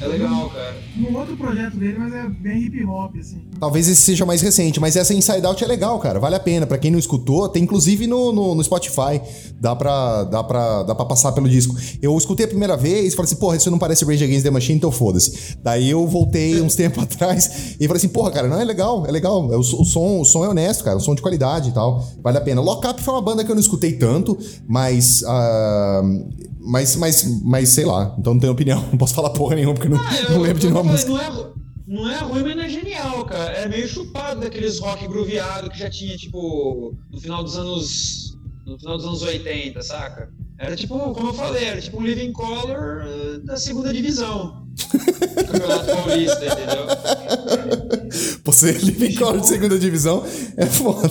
É legal, cara. Num outro projeto dele, mas é bem hip hop, assim. Talvez esse seja mais recente, mas essa Inside Out é legal, cara. Vale a pena. Pra quem não escutou, tem inclusive no, no, no Spotify. Dá pra, dá, pra, dá pra passar pelo disco. Eu escutei a primeira vez e falei assim, porra, isso não parece Rage Against the Machine, então foda-se. Daí eu voltei uns tempos atrás e falei assim, porra, cara, não, é legal, é legal. É O, o som, o som é honesto, cara. O som de qualidade e tal. Vale a pena. Lock Up foi uma banda que eu não escutei tanto, mas. ah, mas, mas, mas sei lá, então não tenho opinião. Não posso falar porra nenhuma porque não, Ah, eu- não lembro de nenhuma música. Não é, não é ruim, mas não é genial, cara. É meio chupado daqueles rock grooveado que já tinha, tipo, no final dos anos. No final dos anos 80, saca? Era tipo, como eu falei, era tipo um Living Color eh, da segunda divisão. do Campeonato Paulista, entendeu? Você livre color de segunda divisão é foda.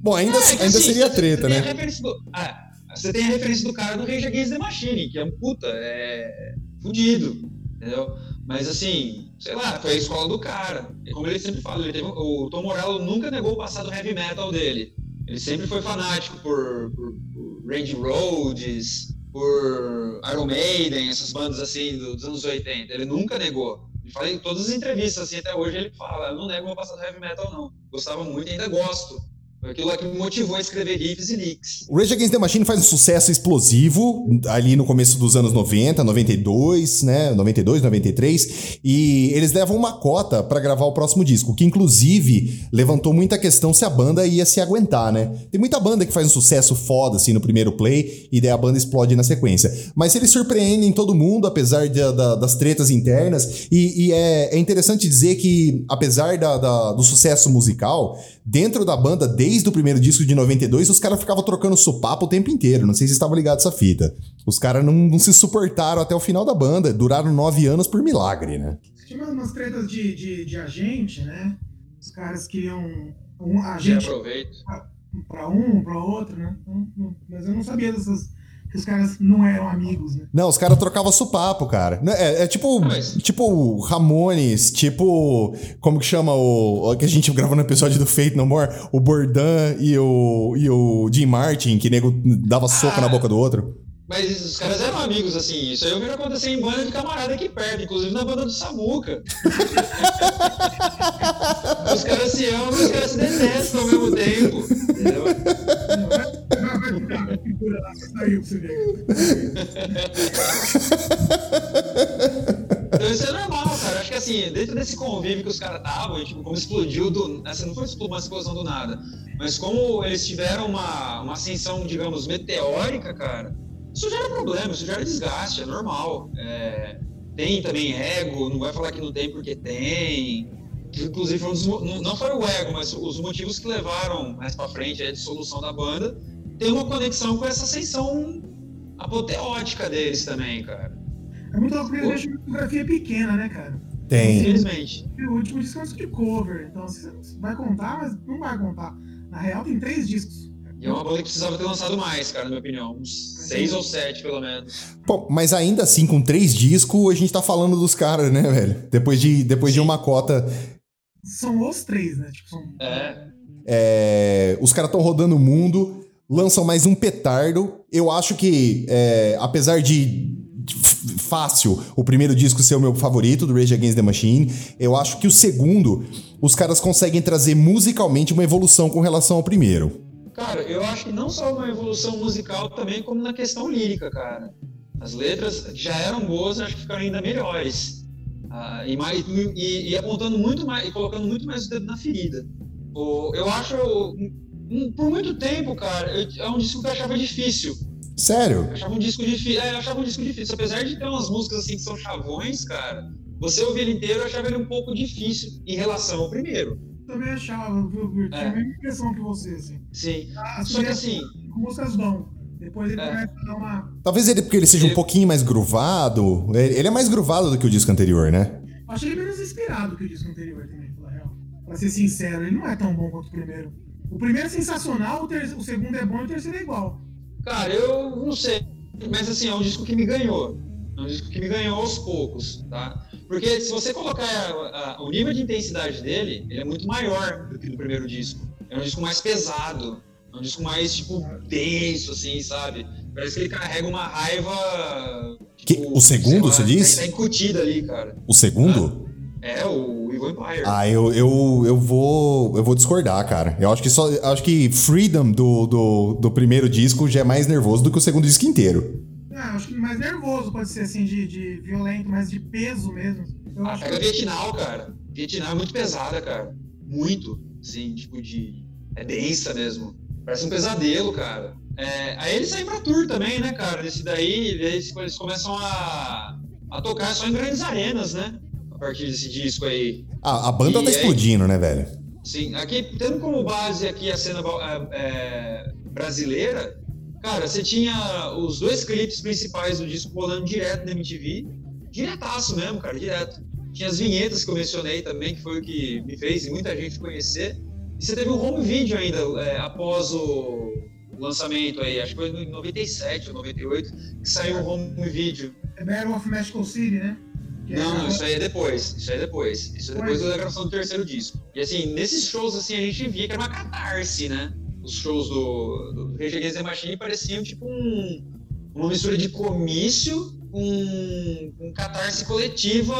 Bom, ainda, É, que ainda assim, seria treta, né? do- ah, você tem a referência do cara do Rage Against the Machine, que é um puta, é fudido, entendeu? Mas assim, sei lá, foi a escola do cara. Como ele sempre fala, ele teve- o Tom Morello nunca negou o passado heavy metal dele. Ele sempre foi fanático por, por, por Randy Rhodes, por Iron Maiden, essas bandas assim do- dos anos 80. Ele nunca negou. Ele fala em todas as entrevistas, assim, até hoje ele fala, eu não nego meu passado heavy metal, não. Gostava muito e ainda gosto. Foi aquilo que me motivou a escrever riffs e licks. O Rage Against the Machine faz um sucesso explosivo ali no começo dos anos 90, 92, né? 92, 93. E eles levam uma cota pra gravar o próximo disco, que inclusive levantou muita questão se a banda ia se aguentar, né? Tem muita banda que faz um sucesso foda assim no primeiro play e daí a banda explode na sequência. Mas eles surpreendem todo mundo, apesar de- da- das tretas internas. E, e é, é interessante dizer que, apesar da- da- do sucesso musical, dentro da banda, desde o primeiro disco de 92, os caras ficavam trocando sopapo o tempo inteiro. Não sei se vocês estavam ligados essa fita. Os caras não, não se suportaram até o final da banda. Duraram nove anos por milagre, né? Tinha umas, tretas de, de, de agente, né? Os caras queriam. Um, a Já gente aproveito. pra um, pra outro, né? Então, mas eu não sabia dessas. Que os caras não eram amigos, né? Não, os caras trocavam supapo, cara. É, é tipo, Mas- tipo o Ramones, tipo. Como que chama o. o que a gente gravou no episódio do Fate No More? O Bordan e o, e o Jim Martin, que nego dava soco Ah. na boca do outro. Mas os caras eram amigos, assim. Isso aí eu vi acontecer em banda de camarada aqui perto, inclusive na banda do Samuca. os caras se amam e os caras se detestam ao mesmo tempo. Entendeu? Pra você. Então isso é normal, cara. Acho que assim, dentro desse convívio que os caras estavam, tipo, como explodiu do. Essa não foi uma explosão do nada. Mas como eles tiveram uma, uma ascensão, digamos, meteórica, cara, isso gera problema, isso gera desgaste, é normal. É, tem também ego, não vai falar que não tem porque tem. Inclusive, foi um dos não foi o ego, mas os motivos que levaram mais pra frente a dissolução da banda tem uma conexão com essa ascensão apoteótica deles também, cara. É muito louco porque eles deixam a discografia pequena, né, cara? Tem. Infelizmente. E o último disco é de cover, então você vai contar, mas não vai contar. Na real, tem três discos. E é uma banda que precisava ter lançado mais, cara, na minha opinião. Uns seis ou sete, pelo menos. Pô, mas ainda assim, com três discos, a gente tá falando dos caras, né, velho? Depois de, depois de uma cota. São os três, né? Tipo, são É. É, os caras estão rodando o mundo, lançam mais um petardo. Eu acho que, é, apesar de fácil o primeiro disco ser o meu favorito, do Rage Against the Machine, eu acho que o segundo, os caras conseguem trazer musicalmente uma evolução com relação ao primeiro. Cara, eu acho que não só uma evolução musical também, como na questão lírica, cara. As letras já eram boas, acho que ficaram ainda melhores. Ah, e, mais, e, e apontando muito mais, e colocando muito mais o dedo na ferida. O- eu acho, por muito tempo, cara, eu- é um disco que eu achava difícil. Sério? Eu achava um disco difícil. É, eu achava um disco difícil. Apesar de ter umas músicas assim que são chavões, cara, você ouvir ele inteiro, eu achava ele um pouco difícil em relação ao primeiro. também achava, viu, viu? Tinha É. a mesma impressão que você, assim. Sim. Ah, Só que assim, Com músicas bom. Depois ele É. começa a dar uma. Talvez ele, porque ele seja um Ele- pouquinho mais gruvado. Ele é mais gruvado do que o disco anterior, né? Eu achei ele menos inspirado que o disco anterior também, pela real. Pra ser sincero, ele não é tão bom quanto o primeiro. O primeiro é sensacional, o, ter- o segundo é bom e o terceiro é igual. cara, eu não sei. Mas assim, é um disco que me ganhou. É um disco que me ganhou aos poucos, tá? Porque se você colocar a- a- o nível de intensidade dele, ele é muito maior do que do primeiro disco. É um disco mais pesado. É um disco mais, tipo, denso, assim, sabe? Parece que ele carrega uma raiva. Que- tipo, o segundo, lá, você diz? Tá, tá incutida ali, cara. O segundo? É, o Evil Empire. Ah, eu, eu, eu vou eu vou discordar, cara. Eu acho que só eu acho que Freedom do, do, do primeiro disco já é mais nervoso do que o segundo disco inteiro. Ah, acho que mais nervoso pode ser assim, de, de violento, mas de peso mesmo. Eu Ah, acho pega que Vietnal, cara. Vietnal é muito pesada, cara. Muito. Assim, tipo de. É densa mesmo. Parece um pesadelo, cara. É, aí eles saem pra tour também, né, cara? Esse daí, eles, eles começam a, a tocar só em grandes arenas, né? A partir desse disco aí. A, a banda E tá aí- explodindo, né, velho? Sim, aqui, tendo como base aqui a cena é, é, brasileira, cara, você tinha os dois clipes principais do disco rolando direto na MTV. Diretaço mesmo, cara, direto. Tinha as vinhetas que eu mencionei também, que foi o que me fez muita gente conhecer. E você teve um home video ainda, é, após o lançamento aí, acho que foi em 97 ou 98, que saiu o home video. é Battle of Mexico City, né? Não, isso aí é depois. Isso aí é depois. Isso é depois da gravação do terceiro disco. E assim, nesses shows, assim, a gente via que era uma catarse, né? Os shows do, do Rage Against the Machine pareciam tipo um, uma mistura de comício com, com catarse coletiva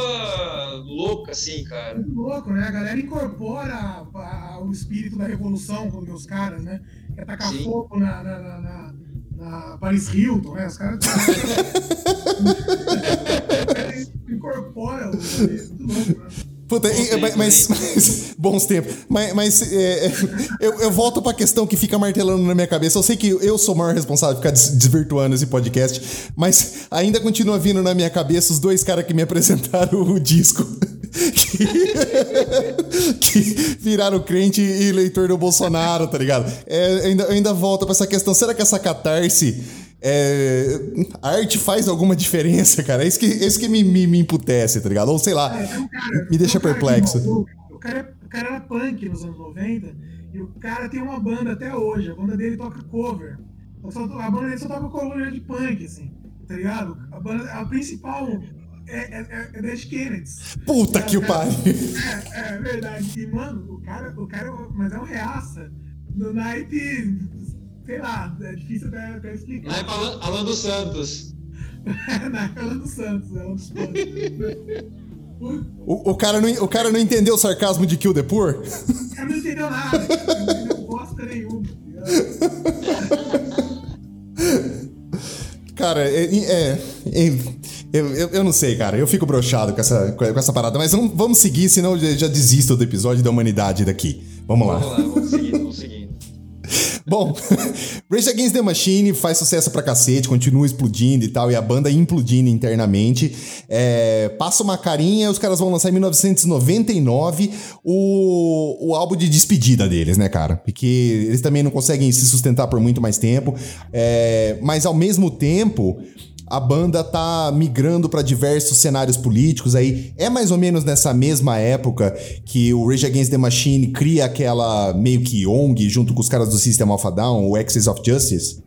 louca, assim, cara. Muito louco, né? A galera incorpora a- a- o espírito da revolução com os caras, né? Quer tacar Sim. fogo na, na, na, na- na Paris Hilton, né? Os caras. incorpora o. Louco, né? Puta, e- mas, mas- mas- bons tempos. Mas, mas, é, eu, eu volto pra questão que fica martelando na minha cabeça. Eu sei que eu sou o maior responsável por ficar des- desvirtuando esse podcast, mas ainda continua vindo na minha cabeça os dois caras que me apresentaram o disco. Que, que viraram crente e eleitor do Bolsonaro, tá ligado? É, ainda, ainda volta pra essa questão. Será que essa catarse. É, a arte faz alguma diferença, cara? É isso que, é isso que me, me, me emputece, tá ligado? Ou sei lá, É, cara- me deixa perplexo. O cara, o cara era punk nos anos 90 e o cara tem uma banda até hoje. A banda dele toca cover. A banda dele só toca cover de punk, assim, tá ligado? A, banda, a principal é, é, é Dead Kennedys. Puta que o pariu. É, é verdade. E, mano, o cara, o cara, mas é um reaça. Do naipe, sei lá, é difícil até, até explicar. Naipe Alan, Alan dos Santos. naipe Alan dos Santos, é um dos pontos. O, o cara não, o cara não entendeu o sarcasmo de Kill the Poor? O cara não entendeu nada, cara, não entendeu bosta nenhuma. tá? Cara, é. é- é- eu, eu, eu não sei, cara. Eu fico broxado com essa, com essa parada. Mas vamos, vamos seguir, senão eu já, desisto do episódio da humanidade daqui. Vamos lá. Vamos lá, vamos seguindo. Bom, Rage Against the Machine faz sucesso pra cacete, continua explodindo e tal, e a banda implodindo internamente. É, passa uma carinha, os caras vão lançar em 1999 o, o álbum de despedida deles, né, cara? Porque eles também não conseguem se sustentar por muito mais tempo. É, mas ao mesmo tempo. A banda tá migrando para diversos cenários políticos aí. É mais ou menos nessa mesma época que o Rage Against the Machine cria aquela meio que ONG junto com os caras do System of a Down, o Axis of Justice.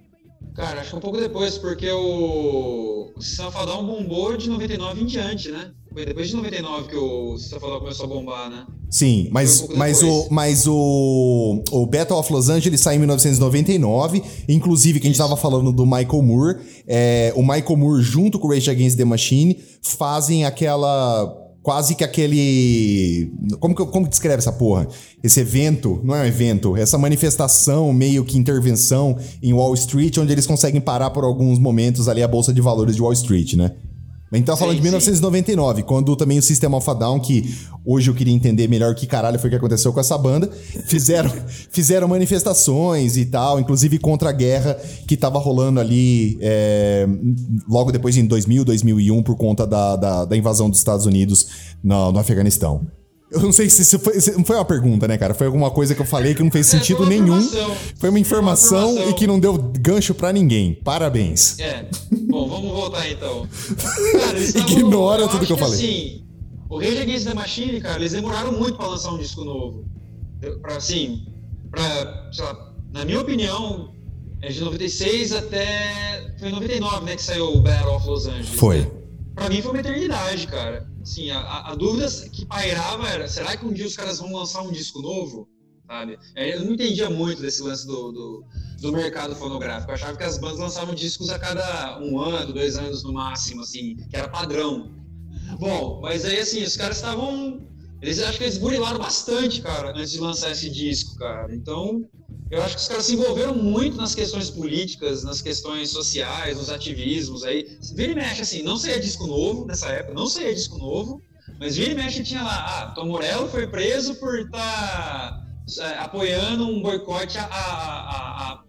Cara, acho que um pouco depois, porque o, o System of a Down bombou de 99 em diante, né? Foi depois de 99 que o Down começou a bombar, né? Sim, mas, um mas, o, mas o, o Battle of Los Angeles sai em 1999. Inclusive, que a gente tava falando do Michael Moore. é, o Michael Moore, junto com o Rage Against the Machine, fazem aquela. Quase que aquele. Como que, como que descreve essa porra? Esse evento, não é um evento, essa manifestação, meio que intervenção em Wall Street, onde eles conseguem parar por alguns momentos ali a Bolsa de Valores de Wall Street, né? A gente tá falando de sim. 1999, quando também o System of a Down, que hoje eu queria entender melhor que caralho foi que aconteceu com essa banda, fizeram, fizeram manifestações e tal, inclusive contra a guerra que tava rolando ali é, logo depois em 2000, 2001, por conta da, da, da invasão dos Estados Unidos no, no Afeganistão. Eu não sei se isso foi, se- não foi uma pergunta, né, cara? Foi alguma coisa que eu falei que não fez É, foi sentido uma nenhum. informação. Foi uma informação, e que não deu gancho pra ninguém. Parabéns. É. Bom, vamos voltar então. Cara, Ignora tudo que eu falei. Assim, o Rage Against the Machine, cara, eles demoraram muito pra lançar um disco novo. Pra, assim, pra, sei lá, na minha opinião, é de 96 até. Foi em 99, né, que saiu o Battle of Los Angeles. Foi. né? Pra mim foi uma eternidade, cara. Assim, a, a, dúvida que pairava era: será que um dia os caras vão lançar um disco novo? Sabe? Eu não entendia muito desse lance do, do, do mercado fonográfico. Eu achava que as bandas lançavam discos a cada um ano, dois anos no máximo, assim, que era padrão. Bom, mas aí assim, os caras estavam. Eles acho que eles burilaram bastante, cara, antes de lançar esse disco, cara. Então, eu acho que os caras se envolveram muito nas questões políticas, nas questões sociais, nos ativismos aí. Vira e mexe, assim, não saía disco novo nessa época, não saía disco novo, mas vira e mexe tinha lá, ah, Tom Morello foi preso por estar apoiando um boicote à, à,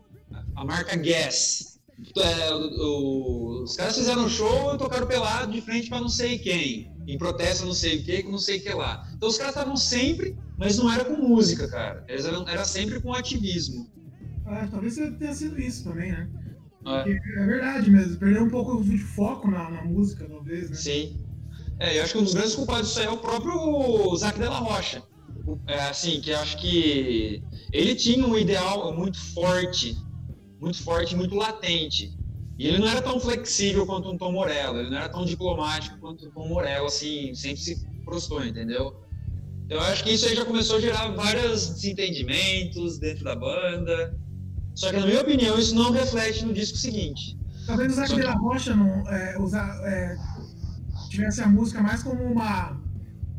à, marca Guess. É, o- os caras fizeram um show e tocaram pelado de frente pra não sei quem. Em protesto não sei o que, não sei o que lá. Então os caras estavam sempre, mas não era com música, cara. Eles eram, era sempre com ativismo. Ah, talvez tenha sido isso também, né? É. É verdade mesmo, perdeu um pouco de foco na, na música, talvez, né? Sim. É, eu acho que um dos grandes culpados disso aí é o próprio Zac Della Rocha. É, assim, que eu acho que ele tinha um ideal muito forte, muito forte muito latente. E ele não era tão flexível quanto um Tom Morello, ele não era tão diplomático quanto um Tom Morello, assim, sempre se prostou, entendeu? Então eu acho que isso aí já começou a gerar vários desentendimentos dentro da banda. Só que, na minha opinião, isso não reflete no disco seguinte. Talvez o Zac de la Rocha não, é, usa- é, tivesse a música mais como uma,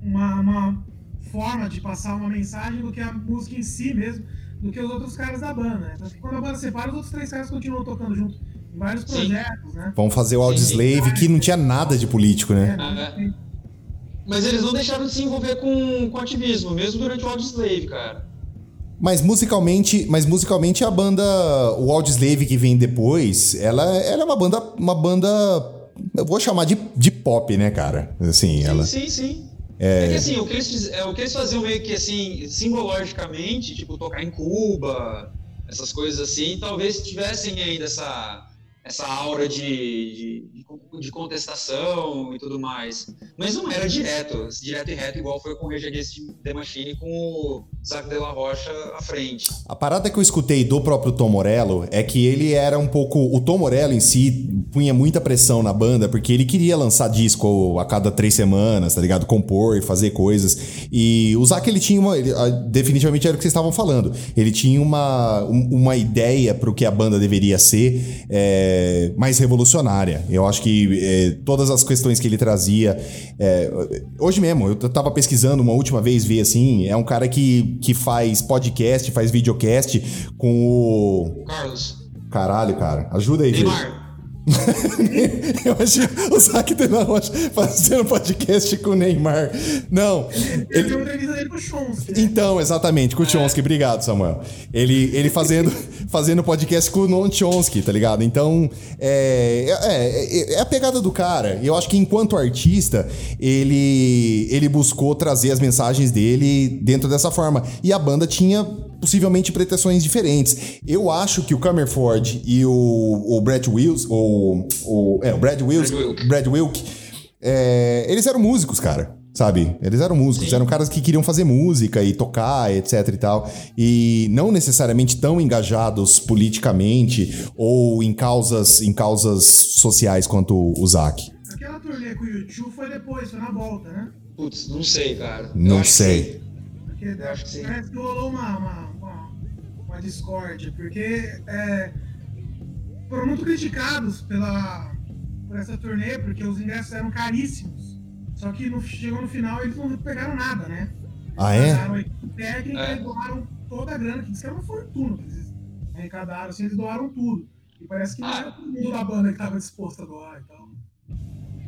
uma, uma forma de passar uma mensagem do que a música em si mesmo, do que os outros caras da banda. Né? Tanto que quando a banda separa, os outros três caras continuam tocando junto vários Sim. projetos, né? Vamos fazer o Audioslave, que não tinha nada de político, né? É, Mas eles não deixaram de se envolver com, com ativismo, mesmo durante o Audioslave, cara. Mas musicalmente, mas musicalmente a banda, o Audioslave que vem depois, ela, ela é uma banda, uma banda, eu vou chamar de, de pop, né, cara? Assim, Sim, ela sim, sim. É... que assim, o que, eles, é, o que eles faziam meio que assim, simbologicamente, tipo, tocar em Cuba, essas coisas assim, talvez tivessem ainda essa, essa aura de, de, de contestação e tudo mais. Mas não era direto, direto e reto, igual foi com o Rage Against the Machine com o Zac de la Rocha à frente. A parada que eu escutei do próprio Tom Morello é que ele era um pouco. O Tom Morello em si punha muita pressão na banda, porque ele queria lançar disco a cada três semanas, tá ligado? Compor e fazer coisas. E o Zac, ele tinha uma. ele, definitivamente era o que vocês estavam falando. Ele tinha uma, um- uma ideia pro que a banda deveria ser é, mais revolucionária. Eu acho que é, todas as questões que ele trazia. é, hoje mesmo, eu tava pesquisando uma última vez, vi assim, é um cara que, que faz podcast, faz videocast com o. Carlos, Caralho, cara. Ajuda aí, gente. Neymar, Eu achei o Zac de la Rocha fazendo podcast com o Neymar. Não. Ele tem uma entrevista dele com o Chomsky. né? então, exatamente, com o Chomsky. Obrigado, Samuel. Ele, ele fazendo, fazendo podcast com o Non Chomsky, tá ligado? Então, é, é, é a pegada do cara. Eu acho que enquanto artista, ele, ele buscou trazer as mensagens dele dentro dessa forma. E a banda tinha possivelmente pretensões diferentes. Eu acho que o Camerford e o, o Brad Wills, o, o, é, o Brad Wills, Brad Wilk. Brad Wilk, é, eles eram músicos, cara. Sabe? Eles eram músicos, eram caras que queriam fazer música e tocar, etc e tal. E não necessariamente tão engajados politicamente ou em causas, em causas sociais quanto o Zac. Aquela turnê com o YouTube foi depois, foi na volta, né? putz, não sei, cara. Eu Não acho que sei. sim. Porque Eu acho que sim. parece que rolou uma, uma, uma, discórdia, porque é, foram muito criticados pela, por essa turnê, porque os ingressos eram caríssimos. Só que no, chegou no final eles não pegaram nada, né? Ah, é? Pagaram a equipe técnica É. e doaram toda a grana, que disse que era uma fortuna. que Eles arrecadaram, assim, eles doaram tudo. E parece que não Ah. era todo mundo da banda que estava disposto a doar e tal.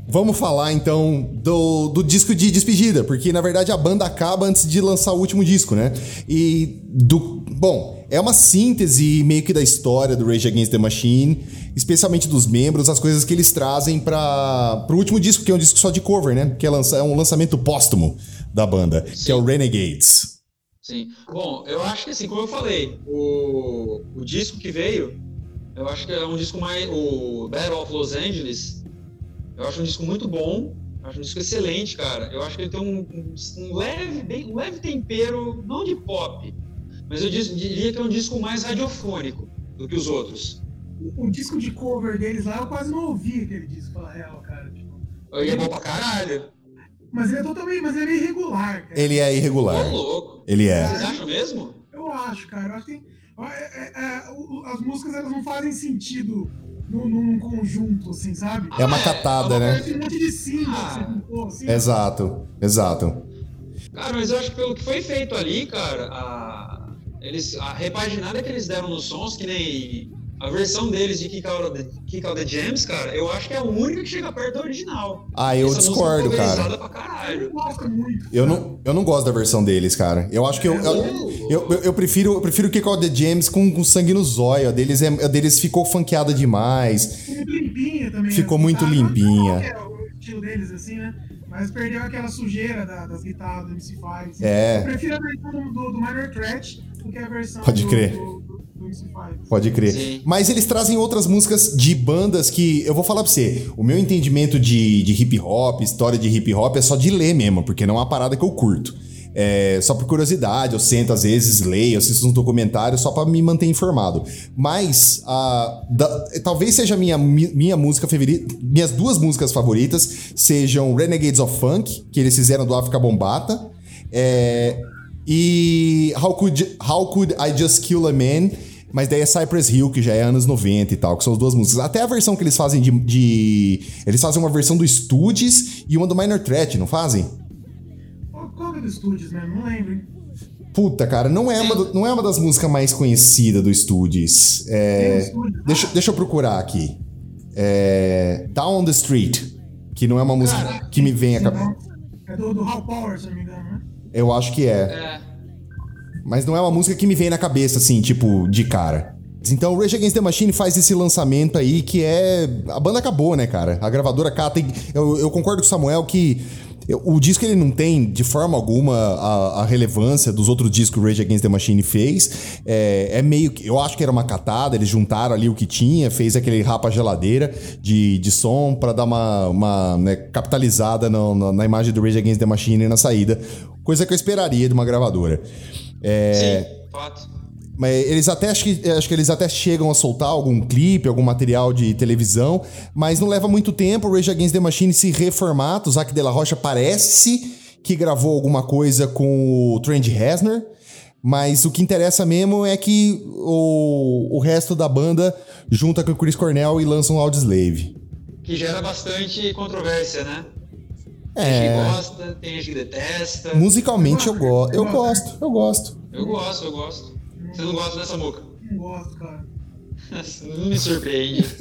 Vamos falar então do, do disco de despedida, porque na verdade a banda acaba antes de lançar o último disco, né? E do. Bom, é uma síntese meio que da história do Rage Against the Machine, especialmente dos membros, as coisas que eles trazem para pro último disco, que é um disco só de cover, né? Que é, lança, é um lançamento póstumo da banda, que é o Renegades. Sim. Bom, eu acho que assim, como eu falei, o, o disco que veio, eu acho que é um disco mais. O Battle of Los Angeles, eu acho um disco muito bom. eu Acho um disco excelente, cara. Eu acho que ele tem um, um- um leve, bem- um leve tempero, não de pop, mas eu diria que é um disco mais radiofônico do que os outros. O, o disco de cover deles lá, eu quase não ouvi aquele disco, falar a real, cara. tipo. Ele é bom pra caralho. Mas ele é totalmente, mas ele é irregular, cara. Ele é Ô, irregular. louco. Ele Vocês é. acham mesmo? Eu acho, cara. Eu acho que tem- é- é- é, as músicas elas não fazem sentido num, num conjunto, assim, sabe? É uma É, catada, né? Parece um monte de símbolos, Ah. assim, assim. Exato, exato. Cara, mas eu acho que pelo que foi feito ali, cara, a, eles, a repaginada que eles deram nos sons, que nem a versão deles de Kick Out, the, Kick Out the Jams, cara, eu acho que é a única que chega perto da original. Ah, eu Essa discordo, cara. pra Eu caralho. não gosto muito. Eu não, eu não gosto da versão deles, cara. Eu acho que eu. Eu, eu, eu- eu prefiro, eu prefiro Kick Out the James com, com sangue no zóio. A deles, é, a deles ficou funkeada demais. Ficou muito limpinha também. Ficou as muito guitarras. limpinha. É o estilo deles, assim, né? Mas perdeu aquela sujeira da- das guitarras do MC5. assim. É. Eu prefiro a versão do, do, do Minor Threat que a versão Pode crer. do, do, do MC5. Pode crer. Sim. Mas eles trazem outras músicas de bandas que. Eu vou falar pra você. O meu entendimento de, de hip hop, história de hip hop, é só de ler mesmo, porque não é uma parada que eu curto. É, só por curiosidade, eu sento às vezes, leio, assisto uns documentários só pra me manter informado. Mas a, da- talvez seja a minha, mi- minha música favorita. Minhas duas músicas favoritas sejam Renegades of Funk, que eles fizeram do África Bombata. é, e How Could, How Could I Just Kill a Man? Mas daí é Cypress Hill, que já é anos 90 e tal, que são as duas músicas. Até a versão que eles fazem de. de- eles fazem uma versão do Studios e uma do Minor Threat, não fazem? Qual, é do Studios mesmo? Não lembro. Puta, cara, não é uma, não é uma das músicas mais conhecidas do Studios. É, deixa, deixa eu procurar aqui. É, Down on the Street, que não é uma música Cara, que me vem a cabeça. É do, do Hal Power, se eu acho que é. É. Mas não é uma música que me vem na cabeça, assim, tipo, de cara. Então o Rage Against the Machine faz esse lançamento aí que é. A banda acabou, né, cara? A gravadora cata. e- Eu, eu concordo com o Samuel que o disco ele não tem de forma alguma a, a relevância dos outros discos que o Rage Against the Machine fez. É, é meio que. Eu acho que era uma catada, eles juntaram ali o que tinha, fez aquele rapa geladeira de, de som pra dar uma, uma né, capitalizada no- na imagem do Rage Against the Machine na saída. Coisa que eu esperaria de uma gravadora. É, Sim, fato. Mas eles até acho que, acho que eles até chegam a soltar algum clipe, algum material de televisão, mas não leva muito tempo. O Rage Against the Machine se reformata. O Zac de la Rocha parece que gravou alguma coisa com o Trent Reznor, mas o que interessa mesmo é que o, o resto da banda junta com o Chris Cornell e lança um Audioslave. Que gera bastante controvérsia, né? Tem É. gente que gosta, tem gente que detesta. Musicalmente eu, go eu gosto, eu gosto. Eu gosto, eu gosto. Você não gosta dessa boca? Não gosto, cara. Não me surpreende.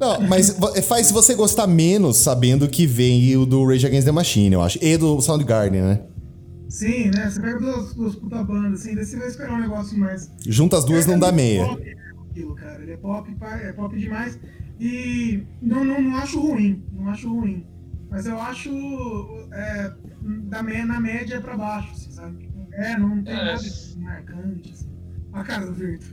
Não, mas vo- faz você gostar menos sabendo que vem o do Rage Against the Machine, eu acho. E do Soundgarden, né? Sim, né? Você pega duas, duas puta bandas, assim, daí você vai esperar um negócio mais. Junta as duas não dá meia. Pop, né, aquilo, cara. Ele é pop, é pop demais. E não, não, não acho ruim, não acho ruim. Mas eu acho é, da na média pra baixo, assim? É, não tem É. nada de marcante. Assim. A cara do Virto.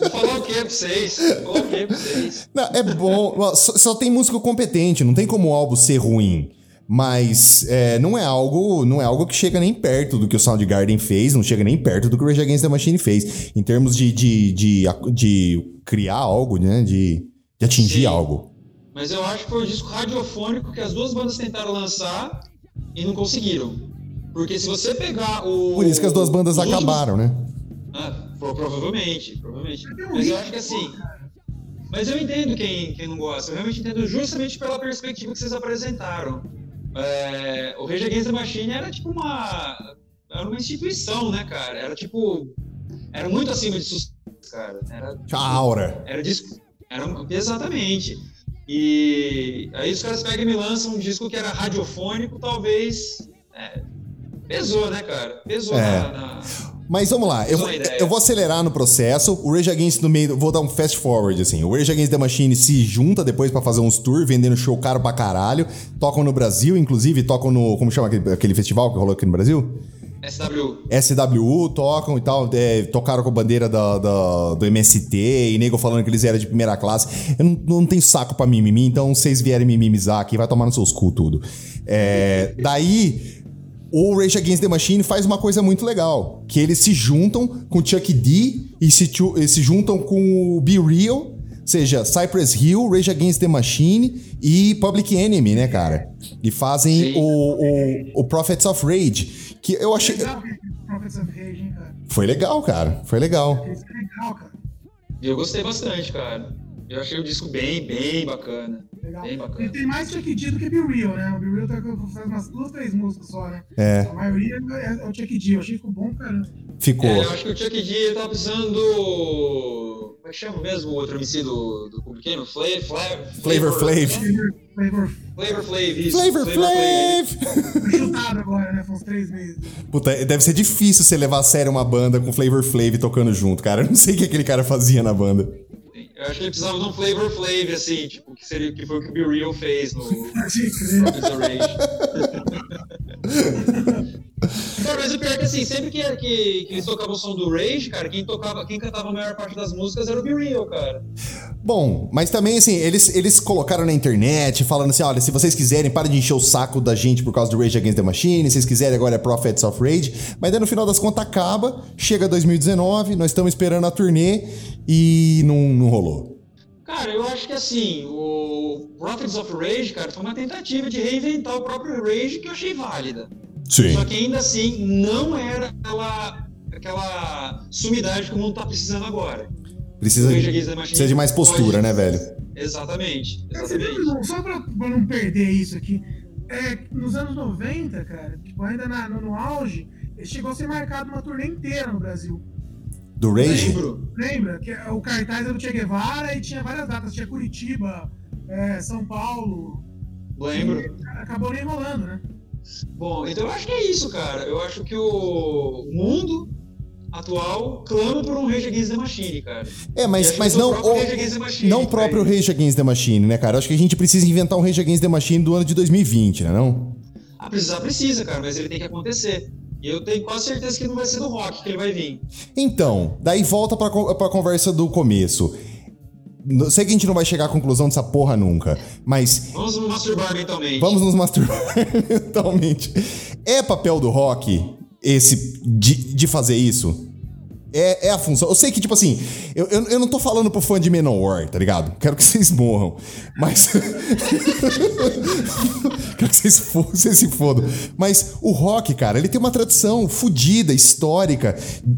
Vou falar o que pra vocês? Vou falar o que pra vocês? Não, é bom. Só, só tem músico competente, não tem como o álbum ser ruim. Mas é, não é algo não é algo que chega nem perto do que o Soundgarden fez, não chega nem perto do que o Rage Against the Machine fez. Em termos de, de, de, de criar algo, né? De, de atingir Sim. algo. Mas eu acho que foi um disco radiofônico que as duas bandas tentaram lançar e não conseguiram. Porque se você pegar o. Por isso que as duas bandas acabaram, né? Ah, pro- provavelmente, provavelmente. Mas eu acho que assim. Mas eu entendo quem, quem não gosta. Eu realmente entendo justamente pela perspectiva que vocês apresentaram. É, o Rage Against the Machine era tipo uma. Era uma instituição, né, cara? Era tipo. Era muito acima de sucesso, cara. Era, A aura. era disco. Era, exatamente. E aí os caras pegam e me lançam um disco que era radiofônico, talvez. é, pesou, né, cara? Pesou É. na- na, Mas vamos lá, eu, eu vou acelerar no processo. O Rage Against no meio, vou dar um fast forward assim. O Rage Against the Machine se junta depois pra fazer uns tours, vendendo show caro pra caralho. Tocam no Brasil, inclusive tocam no. Como chama aquele, aquele festival que rolou aqui no Brasil? SW. SWU, tocam e tal. é, tocaram com a bandeira da, da- do MST e nego falando que eles eram de primeira classe. Eu não, não tenho saco pra mimimi, então vocês vierem me mimizar aqui, vai tomar nos seus cu tudo. É, daí. O Rage Against the Machine faz uma coisa muito legal, que eles se juntam com Chuck D e se, e se juntam com o Be Real, ou seja, Cypress Hill, Rage Against the Machine e Public Enemy, né, cara? E fazem o, o, o Prophets of Rage, que eu achei... Foi legal, cara, foi legal. Isso é legal, cara. Eu gostei bastante, cara. Eu achei o disco bem, bem bacana. Legal. Bem Ele bacana. tem mais Chuck D do que Be Real, né? O Be Real tá faz umas duas, três músicas só, né? É. A maioria é, é o Chuck D. Eu achei que ficou bom, cara. Ficou. É, eu acho que o Chuck D ele tava precisando do. Como é que chama mesmo o outro MC do, do Publicano? Flav, Flav, Flavor Flav. Flavor Flavor Flav, isso. Flavor Flav! chutado agora, né? Foi uns três meses. Puta, deve ser difícil você levar a sério uma banda com Flavor Flav tocando junto, cara. Eu não sei o que aquele cara fazia na banda. Eu acho que ele precisava de um Flavor Flav, assim, tipo, que, seria, que foi o que o Be Real fez no of Rage. Cara, mas o pior é que assim, sempre que, que, que eles tocavam o som do Rage, cara, quem tocava, quem cantava a maior parte das músicas era o Be Real, cara. Bom, mas também, assim, eles, eles colocaram na internet falando assim: olha, se vocês quiserem, parem de encher o saco da gente por causa do Rage Against the Machine, se vocês quiserem, agora é Prophets of Rage. Mas daí no final das contas acaba, chega 2019, nós estamos esperando a turnê e não, não rolou. Cara, eu acho que assim, o Prophets of Rage, cara, foi uma tentativa de reinventar o próprio Rage que eu achei válida. Sim. Só que ainda assim, não era aquela, aquela sumidade que o mundo tá precisando agora. Precisa, precisa de mais postura, pode- né, velho? Exatamente, Cara, exatamente. Só pra, pra não perder isso aqui, é, nos anos 90, cara, tipo, ainda na- no, no auge, chegou a ser marcado uma turnê inteira no Brasil. Do Rage? Lembro. Lembra? Que o cartaz era do Che Guevara e tinha várias datas. Tinha Curitiba, é, São Paulo. Lembro. Acabou nem rolando, né? Bom, então eu acho que é isso, cara. Eu acho que o mundo atual clama por um Rage Against the Machine, cara. É, mas, mas que o não próprio o, Machine, não o próprio Rage Against the Machine, né, cara? Acho que a gente precisa inventar um Rage Against the Machine do ano de 2020, né, não? Ah, precisar precisa, cara, mas ele tem que acontecer. E eu tenho quase certeza que não vai ser do rock que ele vai vir. Então, daí volta pra, pra conversa do começo. Sei que a gente não vai chegar à conclusão dessa porra nunca, mas Vamos nos masturbar mentalmente. vamos nos masturbar mentalmente. É papel do rock esse de, de fazer isso? É, é a função. Eu sei que, tipo assim, eu, eu, eu não tô falando pro fã de Menor, tá ligado? Quero que vocês morram. Mas. Quero que vocês, vocês se fodam. Mas o rock, cara, ele tem uma tradição fodida, histórica.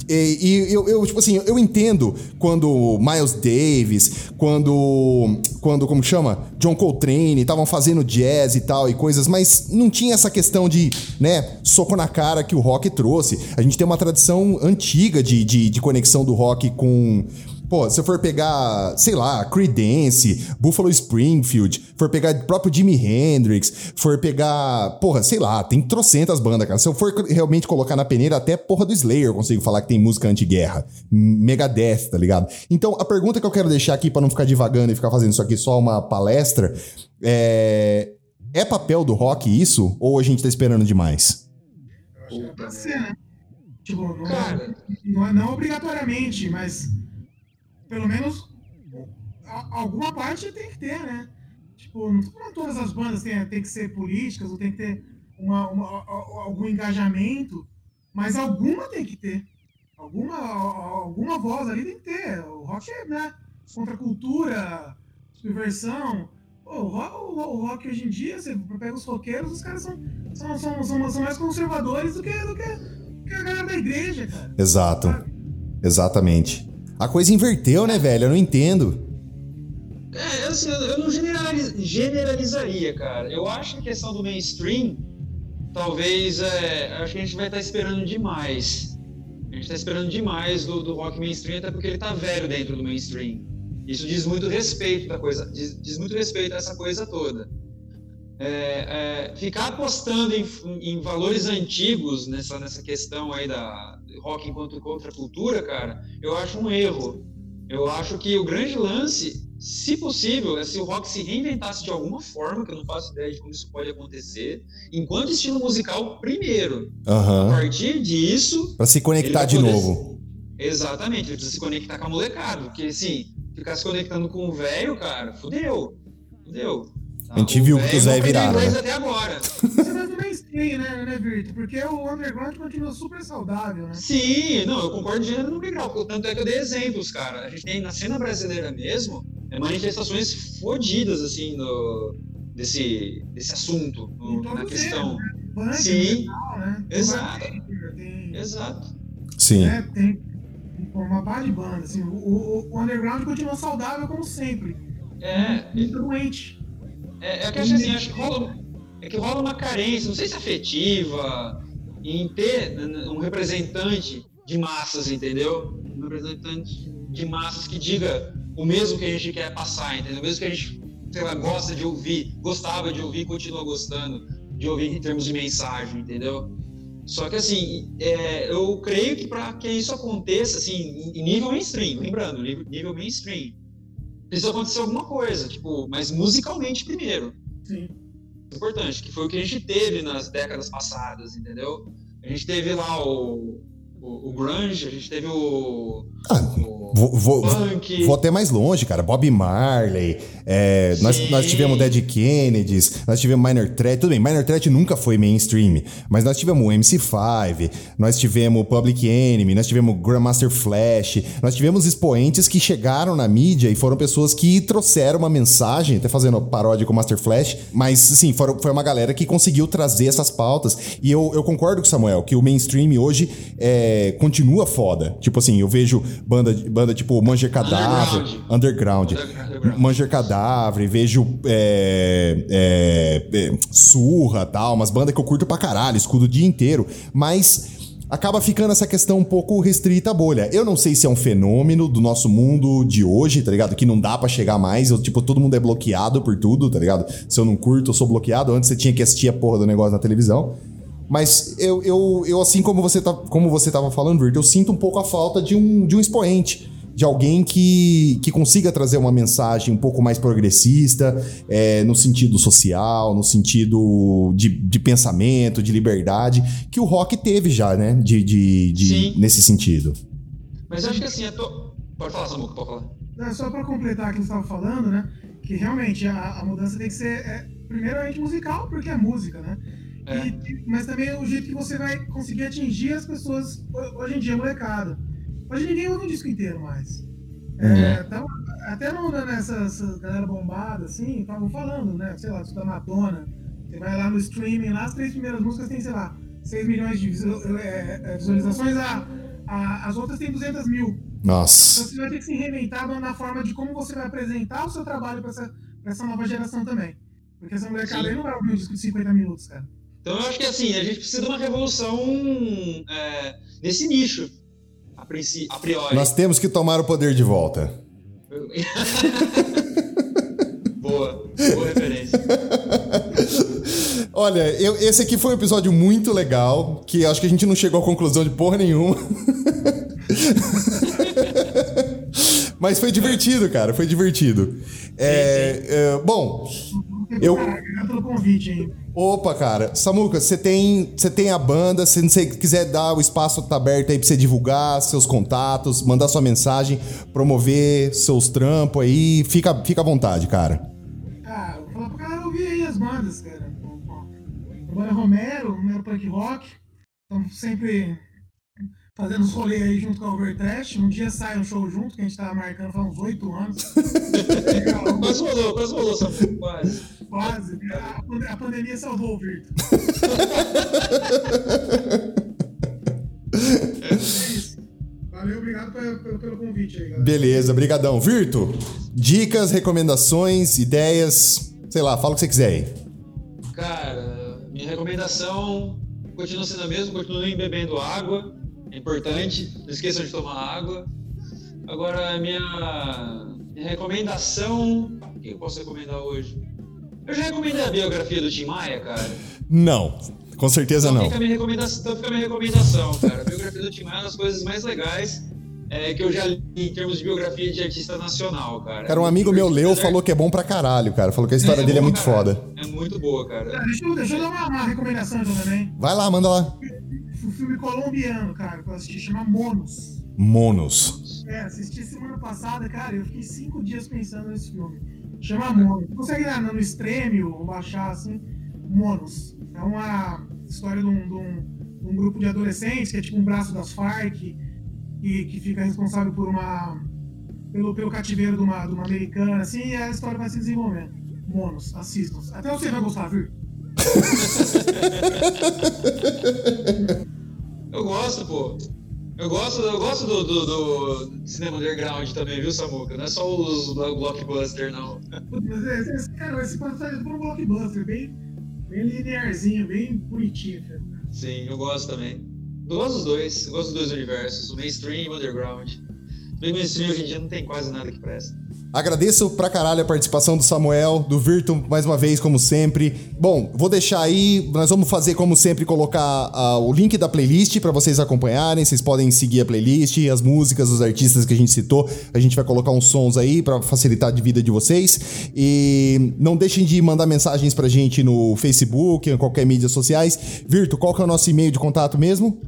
E, e eu, eu, tipo assim, eu entendo quando Miles Davis, quando. Quando, como chama? John Coltrane estavam fazendo jazz e tal e coisas, mas não tinha essa questão de, né, soco na cara que o rock trouxe. A gente tem uma tradição antiga de, de, de conexão do rock com. Pô, se eu for pegar, sei lá, Creedence, Buffalo Springfield, for pegar próprio Jimi Hendrix, for pegar, porra, sei lá, tem trocentas bandas, cara. Se eu for realmente colocar na peneira, até porra do Slayer eu consigo falar que tem música anti-guerra. Megadeth, tá ligado? Então, a pergunta que eu quero deixar aqui pra não ficar divagando e ficar fazendo isso aqui só uma palestra é... É papel do rock isso? Ou a gente tá esperando demais? Pode ser, né? Tipo, não, Cara. não, é- não obrigatoriamente, mas pelo menos a- alguma parte tem que ter, né? Tipo, não todas as bandas têm, têm que ser políticas ou tem que ter uma, uma- algum engajamento, mas alguma tem que ter. Alguma, a- alguma voz ali tem que ter. O rock é, né? Contra a cultura, subversão. Pô, o, rock, o ro- o rock hoje em dia, você pega os roqueiros, os caras são, são, são, são, são mais conservadores do que, do, que, do que a galera da igreja, cara. Exato. Exatamente. A coisa inverteu, né, velho? Eu não entendo. É, assim, eu eu não generaliz- generalizaria, cara. Eu acho que a questão do mainstream, talvez, é, acho que a gente vai estar esperando demais. A gente está esperando demais do, do rock mainstream, até porque ele tá velho dentro do mainstream. Isso diz muito respeito da coisa, diz, diz muito respeito a essa coisa toda. É, é, ficar apostando em, em valores antigos nessa, nessa questão aí da rock enquanto contracultura, cara, eu acho um erro. Eu acho que o grande lance, se possível, é se o rock se reinventasse de alguma forma, que eu não faço ideia de como isso pode acontecer, enquanto estilo musical primeiro. A Aham. partir disso, Pra se conectar de poder- novo. exatamente, ele precisa se conectar com a molecada, porque assim, ficar se conectando com o velho, cara, fudeu. Fudeu. Tá? A gente viu que o Zé aprendeu virado, inglês né? até agora. É do mainstream, né, né, Virto? Porque o underground continua super saudável, né? Sim, não, eu concordo de gênero no grau. Tanto é que eu dei exemplos, cara. A gente tem na cena brasileira mesmo é, manifestações fodidas, assim, do, desse, desse assunto, no- na os questão. Punk, Sim. metal, né? Exato. Tem, Exato. Sim. né, tem uma par de bandas. Assim, o, o- o underground continua saudável como sempre. É, Muito doente. É, é que acho assim, acho que rola, é que rola uma carência, não sei se afetiva, em ter um representante de massas, entendeu? Um representante de massas que diga o mesmo que a gente quer passar, entendeu? O mesmo que a gente, sei lá, gosta de ouvir, gostava de ouvir, continua gostando de ouvir em termos de mensagem, entendeu? Só que assim, é, eu creio que para que isso aconteça, assim, em- nível mainstream, lembrando, nível mainstream, precisa acontecer alguma coisa, tipo, mas musicalmente primeiro Sim. importante, que foi o que a gente teve nas décadas passadas, entendeu? A gente teve lá o, o, o grunge, a gente teve o, Ah, o Vou, vou- punk, vou até mais longe, cara. Bob Marley. É, nós, Sim. nós tivemos Dead Kennedys, nós tivemos Minor Threat. Tudo bem, Minor Threat nunca foi mainstream, mas nós tivemos o MC5, nós tivemos Public Enemy, nós tivemos o Grandmaster Flash, nós tivemos expoentes que chegaram na mídia e foram pessoas que trouxeram uma mensagem, até fazendo paródia com o Master Flash, mas assim, foram, foi uma galera que conseguiu trazer essas pautas. E eu, eu concordo com o Samuel que o mainstream hoje é, continua foda. Tipo assim, eu vejo banda, banda tipo Manger Cadáver, Underground. Underground. Manger Cadáver, vejo é, é, é, Surra tal, umas bandas que eu curto pra caralho, escudo o dia inteiro, mas acaba ficando essa questão um pouco restrita à bolha. Eu não sei se é um fenômeno do nosso mundo de hoje, tá ligado? Que não dá pra chegar mais, eu, tipo, todo mundo é bloqueado por tudo, tá ligado? Se eu não curto, eu sou bloqueado. Antes você tinha que assistir a porra do negócio na televisão. Mas eu, eu, eu assim como você, tá, como você tava falando, Virto, eu sinto um pouco a falta de um, de um expoente. De alguém que, que consiga trazer uma mensagem um pouco mais progressista, é, no sentido social, no sentido de, de pensamento, de liberdade, que o rock teve já, né? De, de, de- Sim. nesse sentido. Mas eu acho que assim, eu tô... Pode falar, Samuca, pode falar. É, só para completar o que você estava falando, né? Que realmente a, a mudança tem que ser, é, primeiramente, musical, porque é música, né? É. E- mas também é o jeito que você vai conseguir atingir as pessoas ho- hoje em dia, molecada. Hoje ninguém ouve um disco inteiro mais. É, então, até não, né, nessa essa galera bombada, assim, estavam falando, né? Sei lá, isso da Madonna. Você vai lá no streaming, lá as três primeiras músicas tem, sei lá, 6 milhões de é, é, visualizações, a, a- as outras têm 200 mil. Então Nossa. você vai ter que se reinventar na- forma de como você vai apresentar o seu trabalho para essa, pra essa nova geração também. Porque essa molecada aí não vai ouvir um disco de 50 minutos, cara. Então eu acho que assim, a gente precisa de uma revolução é, nesse nicho, a, princi- a priori. Nós temos que tomar o poder de volta. boa, boa referência. Olha, eu- esse aqui foi um episódio muito legal, que acho que a gente não chegou a conclusão de porra nenhuma. Mas foi divertido, cara, foi divertido. É, é, bom, eu. Obrigado pelo convite aí. Opa, cara. Samuca, você tem, você tem a banda, se você quiser dar o espaço tá aberto aí pra você divulgar seus contatos, mandar sua mensagem, promover seus trampos aí, fica, fica à vontade, cara. Ah, vou falar pro cara ouvir aí as bandas, cara. A banda Romero, Romero Punk Rock. Estamos sempre fazendo os rolês aí junto com a Overtrash. Um dia sai um show junto, que a gente tava marcando faz uns oito anos. Legal, Quase rolou, quase rolou, Samuca, quase. quase. A, pande- a pandemia salvou o Virto. É isso. Valeu, obrigado pelo, convite aí, galera. Beleza, brigadão. Virto, dicas, recomendações, ideias, sei lá, fala o que você quiser aí. Cara, minha recomendação continua sendo a mesma, continuem bebendo água, é importante, não esqueçam de tomar água. Agora, minha, minha recomendação, o que eu posso recomendar hoje? Eu já recomendei a biografia do Tim Maia, cara. Não, com certeza Então não. fica a minha recomendação, então fica a minha recomendação, cara. A biografia do Tim Maia é uma das coisas mais legais é, que eu já li em termos de biografia de artista nacional, cara. Cara, um amigo meu leu, falou que é bom pra caralho, cara. Falou que a história dele é boa, muito cara. foda. É muito boa, cara. Ah, Deixa eu, deixa eu dar uma, uma recomendação então também. Vai lá, manda lá. O filme colombiano, cara, que eu assisti, chama Monos. Monos. É, assisti semana passada, cara, eu fiquei cinco dias pensando nesse filme. Chama Monos. Consegue lá no Stremio ou baixar assim? Monos. É uma história de um, de um- de um grupo de adolescentes que é tipo um braço das Farc que, que fica responsável por uma. pelo, pelo cativeiro de uma, de uma americana, assim, e a história vai se desenvolvendo. Monos, assistam. Até você vai gostar, viu? Eu gosto, pô. Eu gosto, eu gosto do, do- do cinema underground também, viu, Samuca? Não é só os blo- blockbuster, não. É, esse, cara, esse passagem é um blockbuster, bem, bem linearzinho, bem bonitinho, cara. Sim, eu gosto também. Eu gosto dos dois, eu gosto dos dois universos, o mainstream e o underground. Bem mainstream hoje em dia não tem quase nada que presta. Agradeço pra caralho a participação do Samuel, do Virtu, mais uma vez, como sempre. Bom, vou deixar aí, nós vamos fazer, como sempre, colocar ah, o link da playlist pra vocês acompanharem. Vocês podem seguir a playlist, as músicas, os artistas que a gente citou. A gente vai colocar uns sons aí pra facilitar a vida de vocês. E não deixem de mandar mensagens pra gente no Facebook, em qualquer mídias sociais. Virtu, qual que é o nosso e-mail de contato mesmo?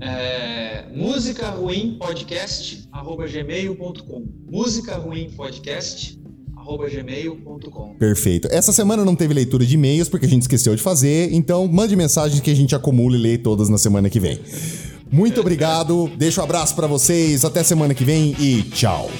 É, música ruim podcast arroba gmail.com música ruim podcast arroba gmail.com Perfeito. Essa semana não teve leitura de e-mails porque a gente esqueceu de fazer, então mande mensagens que a gente acumula e lê todas na semana que vem. Muito obrigado, deixo um abraço pra vocês, até semana que vem e tchau.